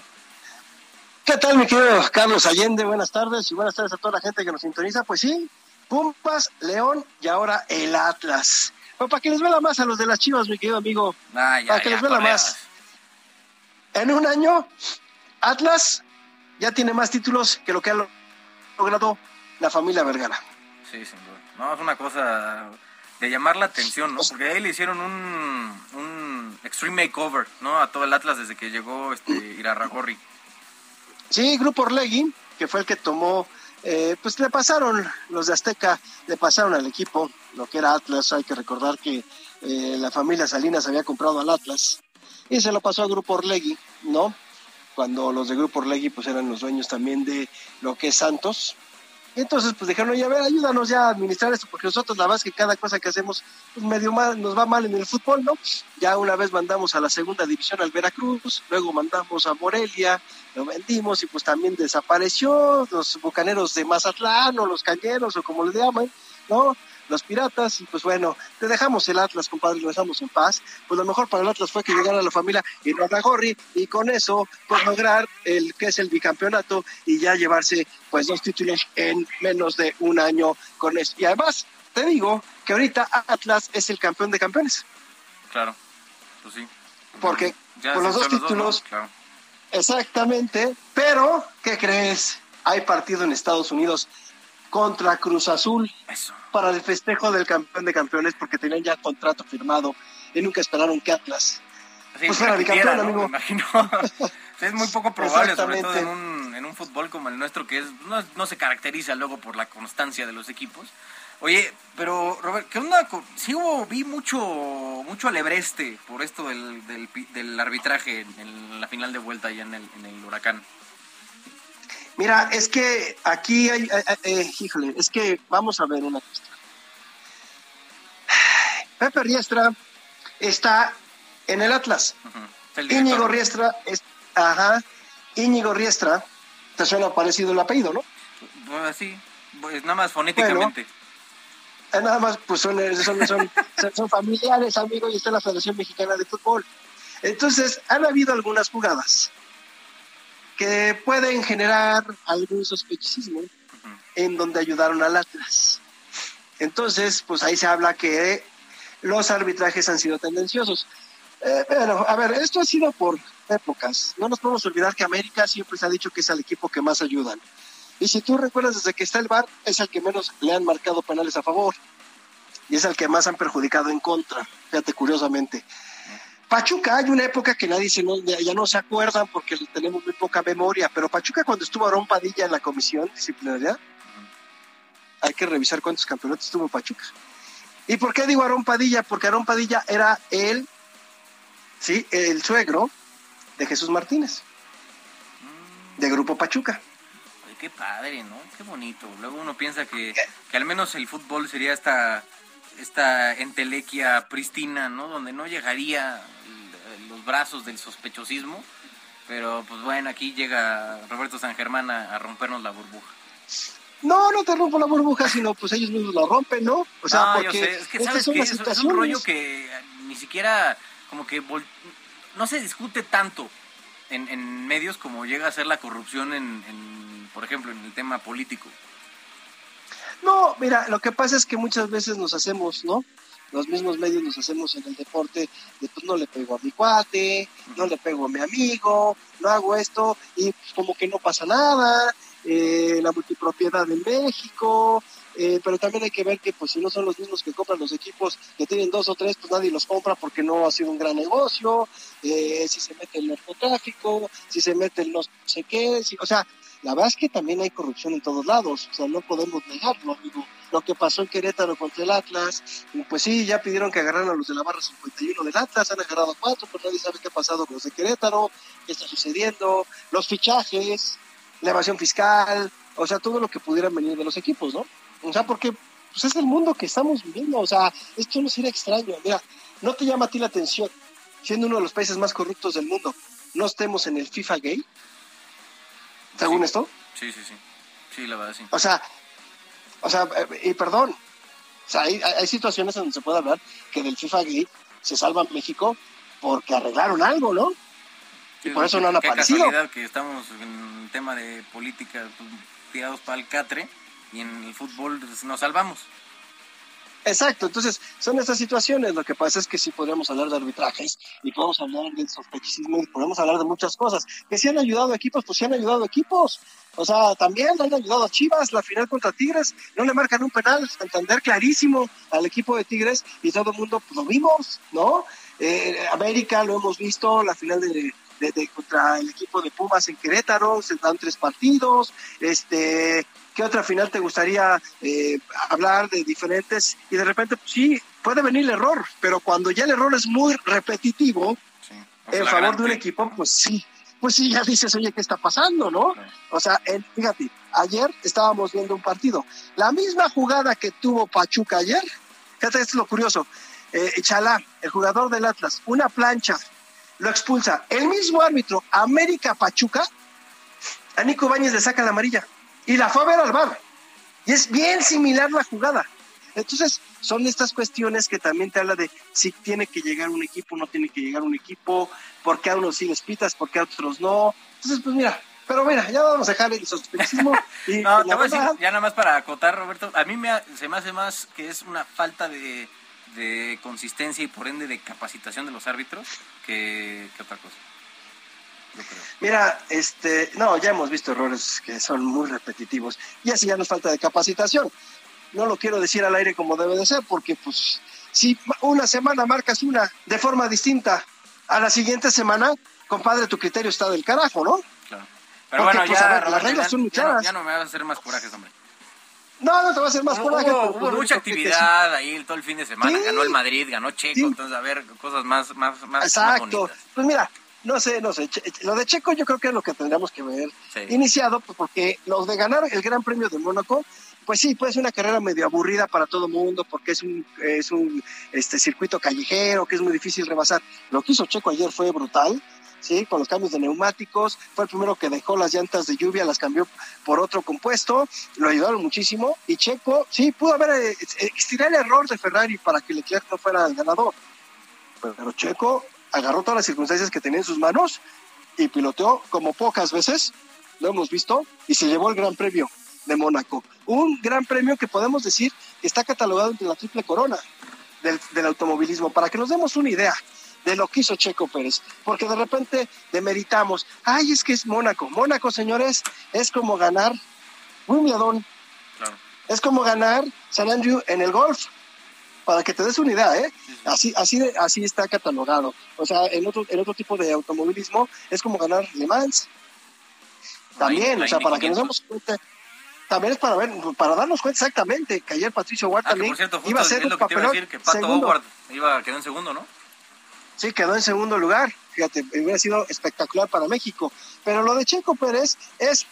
S22: ¿Qué tal, mi querido Carlos Allende? Buenas tardes y buenas tardes a toda la gente que nos sintoniza. Pues sí, Pumas, León y ahora el Atlas. para que les vea más a los de las Chivas, mi querido amigo.
S1: Ah,
S22: para que les vea más. En un año, Atlas ya tiene más títulos que lo que ha logrado la familia Vergara.
S1: Sí, sin duda. No, es una cosa de llamar la atención, ¿no? Porque ahí le hicieron un, un extreme makeover, ¿no? A todo el Atlas desde que llegó este Irarragorri.
S22: Sí, Grupo Orlegui, que fue el que tomó eh, pues le pasaron, los de Azteca le pasaron al equipo lo que era Atlas. Hay que recordar que eh, la familia Salinas había comprado al Atlas y se lo pasó al Grupo Orlegui, ¿no? Cuando los de Grupo Orlegui pues eran los dueños también de lo que es Santos. Entonces pues dijeron, oye, a ver, ayúdanos ya a administrar esto, porque nosotros la verdad es que cada cosa que hacemos pues medio mal, nos va mal en el fútbol, ¿no? Ya una vez mandamos a la segunda división al Veracruz, luego mandamos a Morelia, lo vendimos y pues también desapareció los bucaneros de Mazatlán o los cañeros o como le llaman, ¿no? Los piratas y pues bueno, te dejamos el Atlas, compadre, lo dejamos en paz. Pues lo mejor para el Atlas fue que llegara la familia Gorri y con eso pues lograr el que es el bicampeonato y ya llevarse pues dos títulos en menos de un año con eso. Y además, te digo que ahorita Atlas es el campeón de campeones.
S1: Claro, pues sí.
S22: Porque con los dos títulos... Exactamente, pero ¿qué crees? Hay partido en Estados Unidos contra Cruz Azul para el festejo del campeón de campeones porque tenían ya contrato firmado y nunca esperaron que Atlas
S1: pues fuera bicampeón, amigo. Me imagino. *laughs* es muy poco probable, sobre todo en un, en un fútbol como el nuestro que es no, no se caracteriza luego por la constancia de los equipos. Oye, pero Robert, ¿qué onda? Sí hubo, vi mucho, mucho alebreste por esto del, del, arbitraje en la final de vuelta allá en el, en el huracán.
S22: Mira, es que aquí hay, eh, híjole, es que vamos a ver una cuestión. Pepe Riestra está en el Atlas. Íñigo Riestra, es, ajá, Íñigo Riestra, te suena parecido el apellido, ¿no?
S1: así, pues nada más fonéticamente.
S22: Eh, nada más, pues son, son, son, son familiares, amigos, y está la Federación Mexicana de Fútbol. Entonces, han habido algunas jugadas que pueden generar algún sospechosismo en donde ayudaron al Atlas. Entonces, pues ahí se habla que los arbitrajes han sido tendenciosos. Eh, bueno, a ver, esto ha sido por épocas. No nos podemos olvidar que América siempre se ha dicho que es el equipo que más ayudan. Y si tú recuerdas, desde que está el VAR, es el que menos le han marcado penales a favor. Y es el que más han perjudicado en contra. Fíjate, curiosamente. Pachuca, hay una época que nadie se, ya no se acuerdan porque tenemos muy poca memoria, pero Pachuca cuando estuvo Aarón Padilla en la comisión disciplinaria, hay que revisar cuántos campeonatos tuvo Pachuca. ¿Y por qué digo Aarón Padilla? Porque Aarón Padilla era el, sí, el suegro de Jesús Martínez, de Grupo Pachuca.
S1: Ay, qué padre, ¿no? Qué bonito. Luego uno piensa que, que al menos el fútbol sería esta, esta entelequia pristina, ¿no? Donde no llegaría los brazos del sospechosismo. Pero pues bueno, aquí llega Roberto San Germán a, rompernos la burbuja.
S22: No, no te rompo la burbuja, sino pues ellos mismos la rompen, ¿no?
S1: O sea, porque es que sabes que es, un rollo que ni siquiera como que no se discute tanto en, en, medios como llega a ser la corrupción en, en, por ejemplo, en el tema político.
S22: No, mira, lo que pasa es que muchas veces nos hacemos, ¿no? Los mismos medios nos hacemos en el deporte de pues no le pego a mi cuate, no le pego a mi amigo, no hago esto y pues, como que no pasa nada, eh, la multipropiedad en México, eh, pero también hay que ver que pues si no son los mismos que compran los equipos que tienen dos o tres, pues nadie los compra porque no ha sido un gran negocio, eh, si se mete el narcotráfico, si se mete el no sé qué, o sea, la verdad es que también hay corrupción en todos lados, o sea, no podemos negarlo, digo, lo que pasó en Querétaro contra el Atlas, pues sí, ya pidieron que agarraran a los de la barra 51 del Atlas, han agarrado a cuatro, pero nadie sabe qué ha pasado con los de Querétaro, qué está sucediendo, los fichajes, la evasión fiscal, o sea, todo lo que pudiera venir de los equipos, ¿no? O sea, porque pues es el mundo que estamos viviendo, o sea, esto no sería extraño, mira, no te llama a ti la atención, siendo uno de los países más corruptos del mundo, no estemos en el FIFA gay, según esto.
S1: Sí, sí, sí. Sí, la verdad, sí.
S22: O sea, o sea, eh, y perdón, o sea, hay, hay, situaciones en donde se puede hablar que del FIFA gay se salva México porque arreglaron algo, ¿no? y por eso no han aparecido.
S1: casualidad que estamos en tema de política pues, tirados para el catre y en el fútbol pues, nos salvamos.
S22: Exacto, entonces son estas situaciones. Lo que pasa es que sí podríamos hablar de arbitrajes y podemos hablar del sospechismo y podemos hablar de muchas cosas. Que si han ayudado equipos, pues sí han ayudado equipos. O sea, también han ayudado a Chivas, la final contra Tigres, no le marcan un penal, entender clarísimo al equipo de Tigres y todo el mundo pues, lo vimos, ¿no? Eh, América lo hemos visto, la final de, de, contra el equipo de Pumas en Querétaro, se dan tres partidos, este, ¿qué otra final te gustaría eh, hablar de diferentes? Y de repente, pues, sí, puede venir el error, pero cuando ya el error es muy repetitivo en favor de un equipo, pues sí, pues sí, ya dices, oye, ¿qué está pasando, no? O sea, fíjate, ayer estábamos viendo un partido, la misma jugada que tuvo Pachuca ayer, fíjate, esto es lo curioso, eh, Chalá, el jugador del Atlas, una plancha lo expulsa. El mismo árbitro, América Pachuca, a Nico Báñez le saca la amarilla y la fue a ver al bar. Y es bien similar la jugada. Entonces, son estas cuestiones que también te habla de si tiene que llegar un equipo, no tiene que llegar un equipo, por qué a unos sí les pitas, por qué a otros no. Entonces, pues mira, pero mira, ya vamos a dejar el sospechismo. Y *laughs*
S1: no, te voy a decir, ya nada más para acotar, Roberto, a mí me se me hace más que es una falta de de consistencia y por ende de capacitación de los árbitros que, otra cosa.
S22: Mira, este, no, ya hemos visto errores que son muy repetitivos y así ya nos falta de capacitación. No lo quiero decir al aire como debe de ser, porque pues si una semana marcas una de forma distinta a la siguiente semana, compadre, tu criterio está del carajo, ¿no?
S1: Claro. Pero bueno, pues, ya,
S22: las reglas son muy
S1: ya ya no me vas a hacer más corajes, hombre.
S22: No, no te va a hacer más coraje.
S1: Hubo, hubo mucha actividad ahí todo el fin de semana. Ganó el Madrid, ganó Checo. Entonces, a ver, cosas más, más, más,
S22: Exacto. pues mira, no sé, no sé. Lo de Checo yo creo que es lo que tendríamos que ver iniciado, pues porque los de ganar el Gran Premio de Mónaco, pues sí, puede ser una carrera medio aburrida para todo el mundo, porque es un, es un este, circuito callejero que es muy difícil rebasar. Lo que hizo Checo ayer fue brutal ¿sí? Con los cambios de neumáticos, fue el primero que dejó las llantas de lluvia, las cambió por otro compuesto, lo ayudaron muchísimo, y Checo, sí, pudo haber, eh, existiría el error de Ferrari para que Leclerc no fuera el ganador, pero Checo agarró todas las circunstancias que tenía en sus manos y piloteó como pocas veces, lo hemos visto, y se llevó el Gran Premio de Mónaco. Un gran premio que podemos decir que está catalogado entre la triple corona del, del automovilismo, para que nos demos una idea de lo que hizo Checo Pérez, porque de repente demeritamos, ay, es que es Mónaco. Mónaco, señores, es como ganar Wimbledon. Es como ganar San Andrew en el golf. Para que te des una idea, ¿eh? Así, así, así está catalogado. O sea, en otro, en otro tipo de automovilismo es como ganar Le Mans. También, o sea, para que nos demos cuenta, también es para ver, para darnos cuenta exactamente que ayer Patricio Ward
S1: ah,
S22: también iba a ser
S1: un papelón. Que, que Pato segundo. Howard iba, quedó en segundo, ¿no?
S22: Sí, quedó en segundo lugar. Fíjate, hubiera sido espectacular para México. Pero lo de Checo Pérez es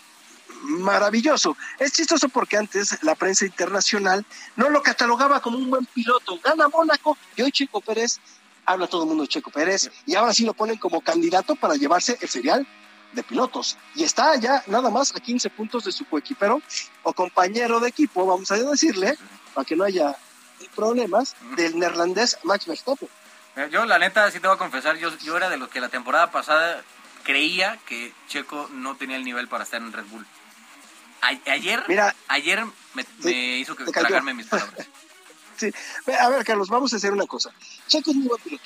S22: maravilloso. Es chistoso porque antes la prensa internacional no lo catalogaba como un buen piloto. Gana Mónaco y hoy Checo Pérez, habla todo el mundo de Checo Pérez y ahora sí lo ponen como candidato para llevarse el serial de pilotos. Y está ya nada más a 15 puntos de su coequipero o compañero de equipo, vamos a decirle, para que no haya problemas, del neerlandés Max Verstappen.
S1: Yo, la neta, sí te voy a confesar, yo, yo era de los que la temporada pasada creía que Checo no tenía el nivel para estar en Red Bull. Ayer, Mira, ayer me, hizo que tragarme mis palabras. *laughs*
S22: sí. A ver, Carlos, vamos a hacer una cosa. Checo es muy buen piloto.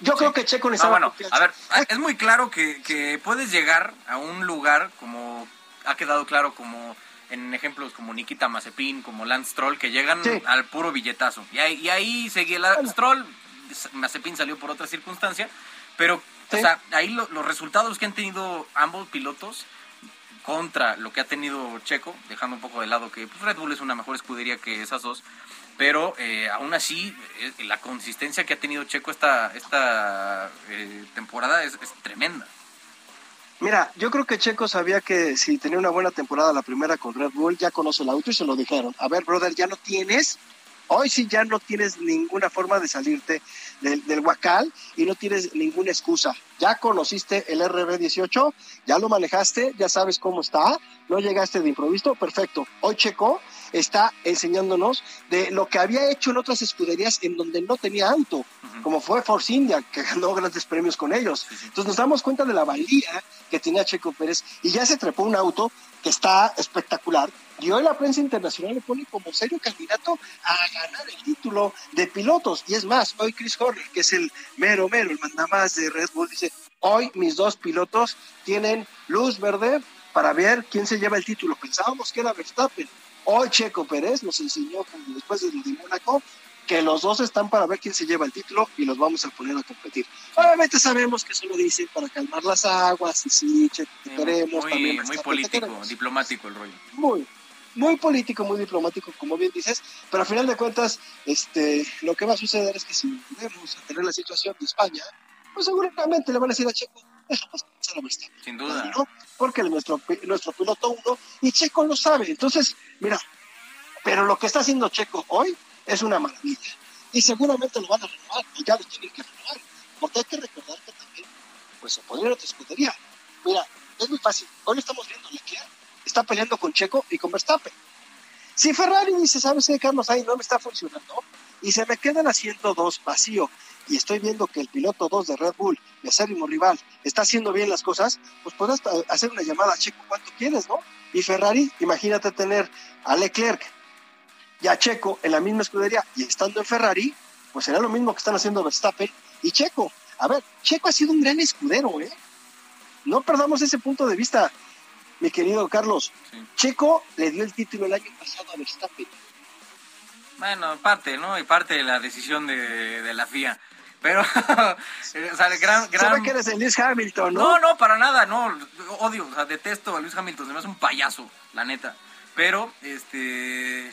S22: Yo creo que Checo necesita.
S1: No, bueno, a ver, es muy claro que, que puedes llegar a un lugar como ha quedado claro como en ejemplos como Nikita Mazepin, como Lance Stroll, que llegan al puro billetazo. Y ahí, y ahí seguía el Stroll, Mazepin salió por otra circunstancia, pero o sea, ahí los resultados que han tenido ambos pilotos contra lo que ha tenido Checo, dejando un poco de lado que pues, Red Bull es una mejor escudería que esas dos, pero eh, aún así eh, la consistencia que ha tenido Checo esta, esta eh, temporada es, es tremenda.
S22: Mira, yo creo que Checo sabía que si tenía una buena temporada la primera con Red Bull, ya conoce el auto y se lo dijeron. A ver, brother, ya no tienes Hoy sí ya no tienes ninguna forma de salirte del, del Huacal y no tienes ninguna excusa. Ya conociste el RB18, ya lo manejaste, ya sabes cómo está, no llegaste de improviso, perfecto. Hoy Checo está enseñándonos de lo que había hecho en otras escuderías en donde no tenía auto, como fue Force India, que ganó grandes premios con ellos. Entonces nos damos cuenta de la valía que tenía Checo Pérez y ya se trepó un auto que está espectacular, y hoy la prensa internacional le pone como serio candidato a ganar el título de pilotos. Y es más, hoy Chris Horner, que es el mero mero, el mandamás de Red Bull, dice, hoy mis dos pilotos tienen luz verde para ver quién se lleva el título. Pensábamos que era Verstappen. Hoy Checo Pérez nos enseñó, después de de Mónaco, que los dos están para ver quién se lleva el título y los vamos a poner a competir. Obviamente sabemos que eso lo dicen para calmar las aguas y sí, Checo, queremos.
S1: Muy, muy político, diplomático el rollo.
S22: Muy, muy político, muy diplomático, como bien dices, pero al final de cuentas, este, lo que va a suceder es que si volvemos a tener la situación de España, pues seguramente le van a decir a Checo, eso pasar a Verstappen.
S1: Sin duda.
S22: Porque nuestro, nuestro piloto uno, y Checo lo sabe. Entonces, mira, pero lo que está haciendo Checo hoy es una maravilla. Y seguramente lo van a renovar, y ya lo tienen que renovar. Porque hay que recordar que también, pues se podría otra escudería. Mira, es muy fácil. Hoy estamos viendo Leclerc está peleando con Checo y con Verstappen. Si Ferrari dice, ¿sabes qué, Carlos? Ahí no me está funcionando y se me queda el asiento 2 vacío y estoy viendo que el piloto 2 de Red Bull, mi acérrimo rival, está haciendo bien las cosas, pues podrás hacer una llamada a Checo cuanto quieres, ¿no? Y Ferrari, imagínate tener a Leclerc y a Checo en la misma escudería y estando en Ferrari, pues será lo mismo que están haciendo Verstappen y Checo. A ver, Checo ha sido un gran escudero, ¿eh? No perdamos ese punto de vista mi querido Carlos. Checo le dio el título el año pasado a Verstappen.
S1: Bueno, parte, ¿no? Y parte de la decisión de, la FIA. Pero, *laughs* o sea, gran, gran...
S22: ¿Sabe que eres el Lewis Hamilton, no?
S1: No, no, para nada, no. Odio, o sea, detesto a Lewis Hamilton. Se me hace un payaso, la neta. Pero, este,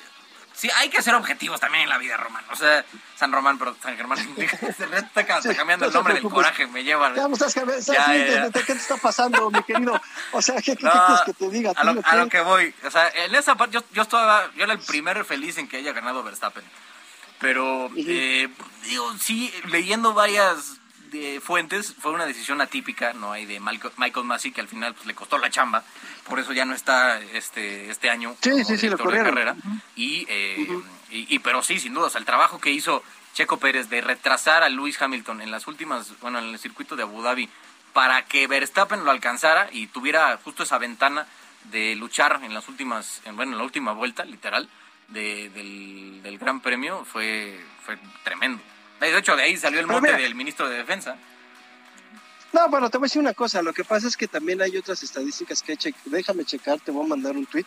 S1: Sí, hay que ser objetivos también en la vida, Román. O sea, San Román, pero San Germán. *laughs* está cambiando el nombre del coraje, me lleva.
S22: Ya, estás, ¿Qué te está pasando, mi querido? O sea, ¿qué, quieres que te diga?
S1: A lo, a lo, que voy. O sea, en esa parte, yo, yo, estaba, yo era el primero feliz en que haya ganado Verstappen. Pero, eh, digo, sí, leyendo varias de fuentes, fue una decisión atípica, no hay de Michael, Michael Massey, que al final pues, le costó la chamba, por eso ya no está este este año
S22: sí,
S1: como
S22: sí, sí, lo
S1: carrera. y, eh, y, y- pero sí, sin duda, o sea, el trabajo que hizo Checo Pérez de retrasar a Lewis Hamilton en las últimas, bueno, en el circuito de Abu Dhabi, para que Verstappen lo alcanzara y tuviera justo esa ventana de luchar en las últimas, en, bueno, en la última vuelta, literal, de- del, del Gran Premio, fue, fue tremendo. De hecho, de ahí salió el mote del ministro de Defensa.
S22: No, bueno, te voy a decir una cosa. Lo que pasa es que también hay otras estadísticas que che- déjame checar, te voy a mandar un tweet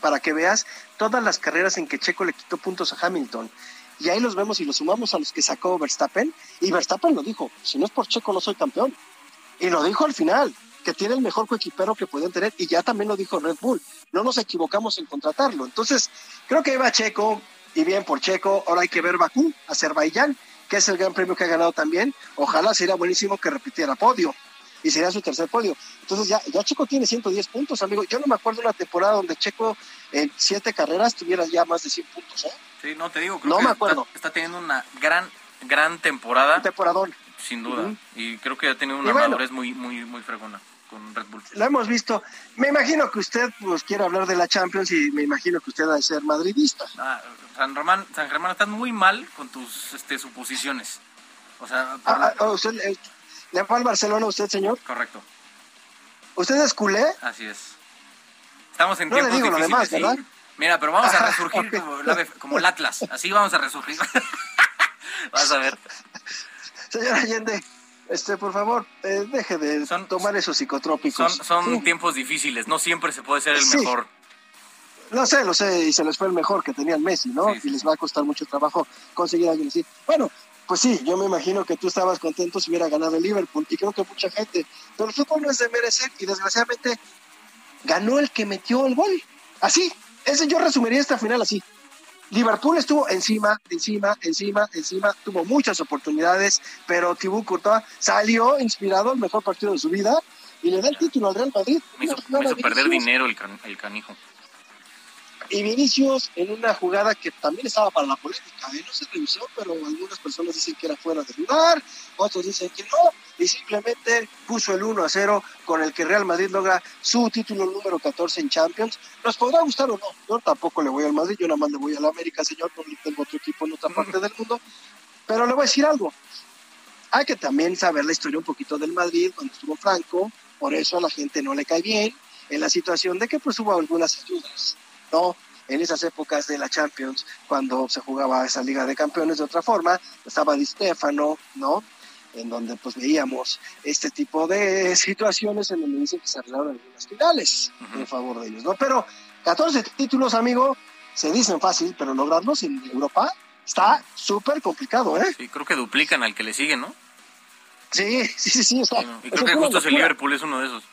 S22: para que veas todas las carreras en que Checo le quitó puntos a Hamilton. Y ahí los vemos y los sumamos a los que sacó Verstappen. Y Verstappen lo dijo, si no es por Checo no soy campeón. Y lo dijo al final, que tiene el mejor coequipero que pueden tener. Y ya también lo dijo Red Bull. No nos equivocamos en contratarlo. Entonces, creo que iba Checo y bien por Checo. Ahora hay que ver Bakú, Azerbaiyán, que es el gran premio que ha ganado también. Ojalá sería buenísimo que repitiera podio. Y sería su tercer podio. Entonces ya, ya Checo tiene 110 puntos, amigo. Yo no me acuerdo una temporada donde Checo en siete carreras tuviera ya más de 100 puntos. ¿eh?
S1: Sí, no te digo, creo
S22: No
S1: que
S22: me acuerdo.
S1: Está, teniendo una gran, gran temporada.
S22: temporadón.
S1: Sin duda. Y creo que ha tenido una
S22: bueno.
S1: madurez muy, muy, muy fregona con Red Bull.
S22: Lo hemos visto. Me imagino que usted pues quiere hablar de la Champions y me imagino que usted ha de ser madridista.
S1: Ah, San Román, San Germán, estás muy mal con tus este, suposiciones. O sea, por
S22: Ah,
S1: la-
S22: ah, usted, eh, ¿Le va al Barcelona usted, señor?
S1: correcto,
S22: ¿Usted es culé?
S1: así es. Estamos en
S22: No le
S1: tiempos
S22: digo lo demás,
S1: ¿sí?
S22: ¿verdad?
S1: Mira, pero vamos a
S22: Ajá, *laughs*
S1: resurgir como, el ave- como el Atlas. Así vamos a resurgir. *laughs* Vas a ver.
S22: Señor Allende, este, por favor, eh, deje de tomar esos
S1: Son,
S22: psicotrópicos.
S1: son
S22: Sí.
S1: tiempos difíciles. No siempre se puede ser el
S22: Sí.
S1: mejor.
S22: Lo sé, lo sé, y se les fue el mejor que tenía el Messi, ¿no? Y les va a costar mucho trabajo conseguir a alguien así. Bueno, pues sí, yo me imagino que tú estabas contento si hubiera ganado el Liverpool, y creo que mucha gente. Pero el fútbol no es de merecer, y desgraciadamente ganó el que metió el gol. Así, ese yo resumiría esta final así. Liverpool estuvo encima, encima, encima, encima, tuvo muchas oportunidades, pero Thibaut Courtois salió inspirado al mejor partido de su vida y le da el título al Real Madrid.
S1: Me hizo,
S22: No,
S1: me hizo perder dinero el, can- el canijo.
S22: Y Vinicius en una jugada que también estaba para la polémica, ¿eh? no se revisó, pero algunas personas dicen que era fuera de lugar, otros dicen que no, y simplemente puso el 1 a 0 con el que Real Madrid logra su título número 14 en Champions. ¿Nos podrá gustar o no? Yo tampoco le voy al Madrid, yo nada más le voy a la América, señor, no le tengo otro equipo en otra parte del mundo. Pero le voy a decir algo, hay que también saber la historia un poquito del Madrid cuando estuvo Franco, por eso a la gente no le cae bien, en la situación de que pues hubo algunas ayudas, ¿no? En esas épocas de la Champions, cuando se jugaba esa Liga de Campeones de otra forma, estaba Di Stefano, ¿no? En donde pues veíamos este tipo de situaciones en donde dicen que se arreglaron algunas finales en favor de ellos, ¿no? Pero 14 títulos, amigo, se dicen fácil, pero lograrlos en Europa está súper complicado, ¿eh?
S1: Sí, creo que duplican al que le sigue, ¿no?
S22: Sí, *laughs* sí, sí, sí. Está,
S1: Y creo que
S22: es
S1: justo ese
S22: locura.
S1: Liverpool es uno de esos.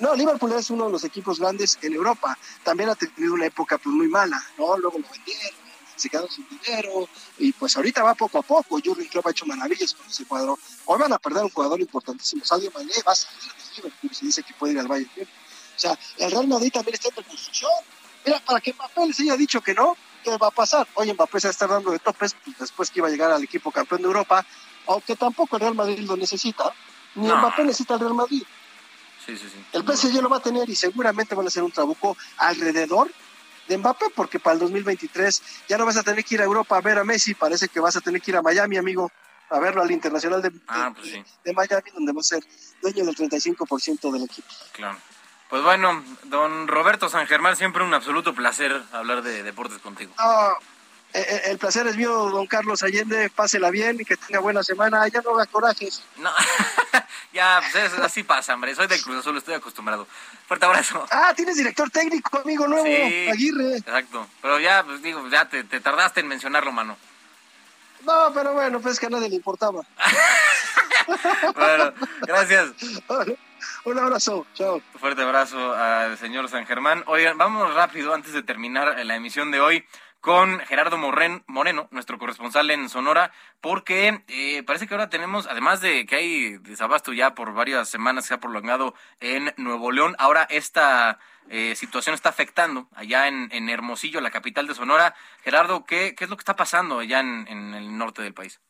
S22: No, Liverpool es uno de los equipos grandes en Europa. También ha tenido una época pues muy mala, ¿no? Luego lo vendieron, se quedaron sin dinero y pues ahorita va poco a poco. Jurgen Klopp ha hecho maravillas con ese cuadro. Hoy van a perder un jugador importantísimo. Sadio Mané va a salir de Liverpool. Se dice que puede ir al Bayern. O sea, el Real Madrid también está en reconstrucción. Mira, para que Mbappé les haya dicho que no, ¿qué va a pasar? Oye, Mbappé se está dando de topes pues, después que iba a llegar al equipo campeón de Europa, aunque tampoco el Real Madrid lo necesita. Ni
S1: No.
S22: Mbappé necesita el Real Madrid.
S1: Sí, sí, sí.
S22: El PSG lo va a tener y seguramente van a hacer un trabuco alrededor de Mbappé, porque para el 2023 ya no vas a tener que ir a Europa a ver a Messi, parece que vas a tener que ir a Miami, amigo, a verlo al Internacional de,
S1: Ah, pues
S22: de Miami, donde va a ser dueño del 35% del equipo.
S1: claro. Pues bueno, don Roberto San Germán, siempre un absoluto placer hablar de deportes contigo.
S22: Eh, el placer es mío, don Carlos Allende, pásela bien y que tenga buena semana, ya no haga corajes.
S1: No, *laughs* ya, pues es- así pasa, hombre. Soy del Cruz Azul, estoy acostumbrado. Fuerte abrazo.
S22: Ah, tienes director técnico, amigo nuevo,
S1: Sí.
S22: Aguirre.
S1: Exacto. Pero ya, pues digo, ya te, te tardaste en mencionarlo, mano.
S22: No, pero bueno, pues que a nadie le importaba. *laughs*
S1: Bueno, gracias. *laughs*
S22: Un abrazo, chao.
S1: Fuerte abrazo al señor San Germán. Oigan, vamos rápido antes de terminar la emisión de hoy con Gerardo Morren, Moreno, nuestro corresponsal en Sonora, porque eh, parece que ahora tenemos, además de que hay desabasto ya por varias semanas, se ha prolongado en Nuevo León, ahora esta eh, situación está afectando allá en, en Hermosillo, la capital de Sonora. Gerardo, ¿qué, qué es lo que está pasando allá en, el norte del país?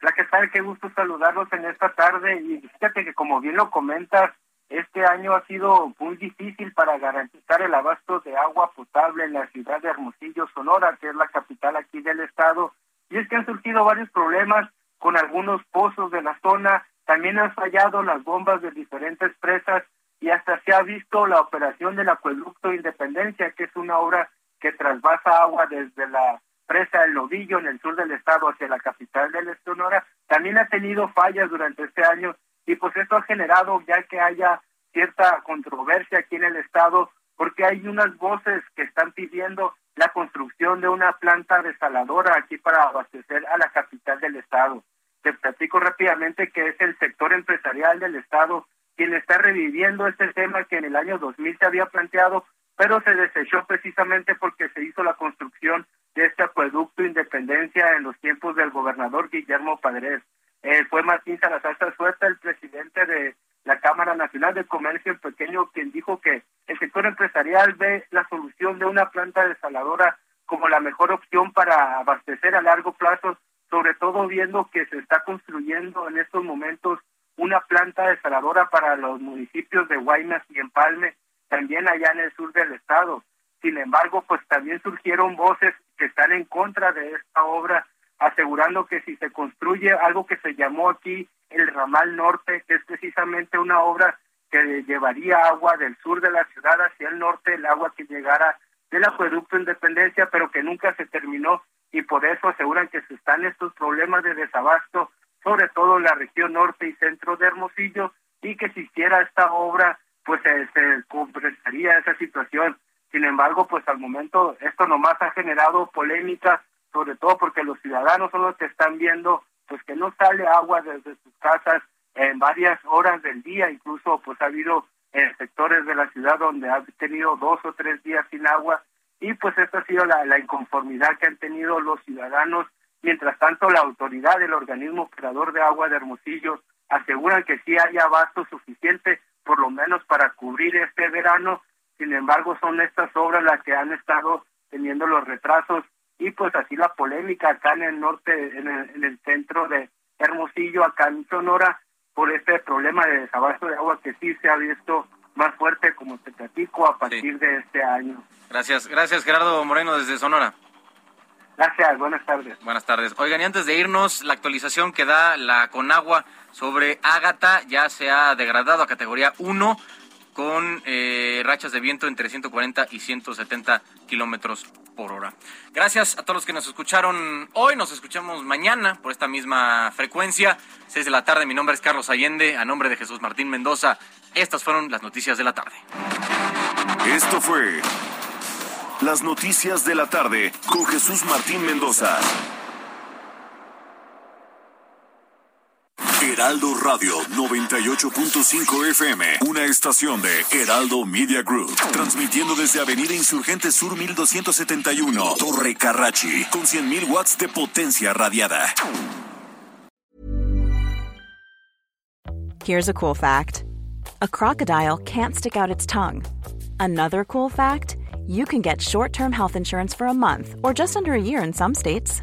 S23: La que tal, qué gusto saludarlos en esta tarde y fíjate que como bien lo comentas, este año ha sido muy difícil para garantizar el abasto de agua potable en la ciudad de Hermosillo, Sonora, que es la capital aquí del estado. Y es que han surgido varios problemas con algunos pozos de la zona, también han fallado las bombas de diferentes presas y hasta se ha visto la operación del acueducto Independencia, que es una obra que trasvasa agua desde la presa del Lodillo en el sur del estado hacia la capital de Sonora, también ha tenido fallas durante este año y pues esto ha generado ya que haya cierta controversia aquí en el estado porque hay unas voces que están pidiendo la construcción de una planta desaladora aquí para abastecer a la capital del estado. Te platico rápidamente que es el sector empresarial del estado quien está reviviendo este tema que en el año 2000 se había planteado, pero se desechó precisamente porque se hizo la construcción de este acueducto Independencia en los tiempos del gobernador Guillermo Padres. Eh, fue Martín Salazar Suelta, el presidente de la Cámara Nacional de Comercio Pequeño, quien dijo que el sector empresarial ve la solución de una planta desaladora como la mejor opción para abastecer a largo plazo, sobre todo viendo que se está construyendo en estos momentos una planta desaladora para los municipios de Guaymas y Empalme, también allá en el sur del estado. Sin embargo, pues también surgieron voces que están en contra de esta obra, asegurando que si se construye algo que se llamó aquí el ramal norte, que es precisamente una obra que llevaría agua del sur de la ciudad hacia el norte, el agua que llegara del acueducto Independencia, pero que nunca se terminó y por eso aseguran que se están estos problemas de desabasto, sobre todo en la región norte y centro de Hermosillo, y que si hiciera esta obra, pues se, se compensaría esa situación. Sin embargo, pues al momento esto nomás ha generado polémica, sobre todo porque los ciudadanos son los que están viendo pues que no sale agua desde sus casas en varias horas del día, incluso pues ha habido eh, sectores de la ciudad donde ha tenido dos o tres días sin agua y pues esta ha sido la, la inconformidad que han tenido los ciudadanos. Mientras tanto, la autoridad del organismo operador de agua de Hermosillo aseguran que sí hay abasto suficiente, por lo menos para cubrir este verano, sin embargo, son estas obras las que han estado teniendo los retrasos y pues así la polémica acá en el norte, en el, centro de Hermosillo, acá en Sonora, por este problema de desabasto de agua que sí se ha visto más fuerte, como te platico, a partir de este año.
S1: Gracias, gracias Gerardo Moreno desde Sonora.
S23: Gracias, buenas tardes.
S1: Buenas tardes. Oigan, y antes de irnos, la actualización que da la Conagua sobre Ágata ya se ha degradado a categoría 1 con eh, rachas de viento entre 140 y 170 kilómetros por hora. Gracias a todos los que nos escucharon hoy. Nos escuchamos mañana por esta misma frecuencia. 6 de la tarde. Mi nombre es Carlos Allende. A nombre de Jesús Martín Mendoza. Estas fueron las noticias de la tarde.
S13: Esto fue las noticias de la tarde con Jesús Martín Mendoza. Heraldo Radio 98.5 FM, una estación de Heraldo Media Group, transmitiendo desde Avenida Insurgente Sur 1271, Torre Carrachi, con 100.000 watts de potencia radiada.
S24: Here's a cool fact: a crocodile can't stick out its tongue. Another cool fact: you can get short-term health insurance for a month or just under a year in some states.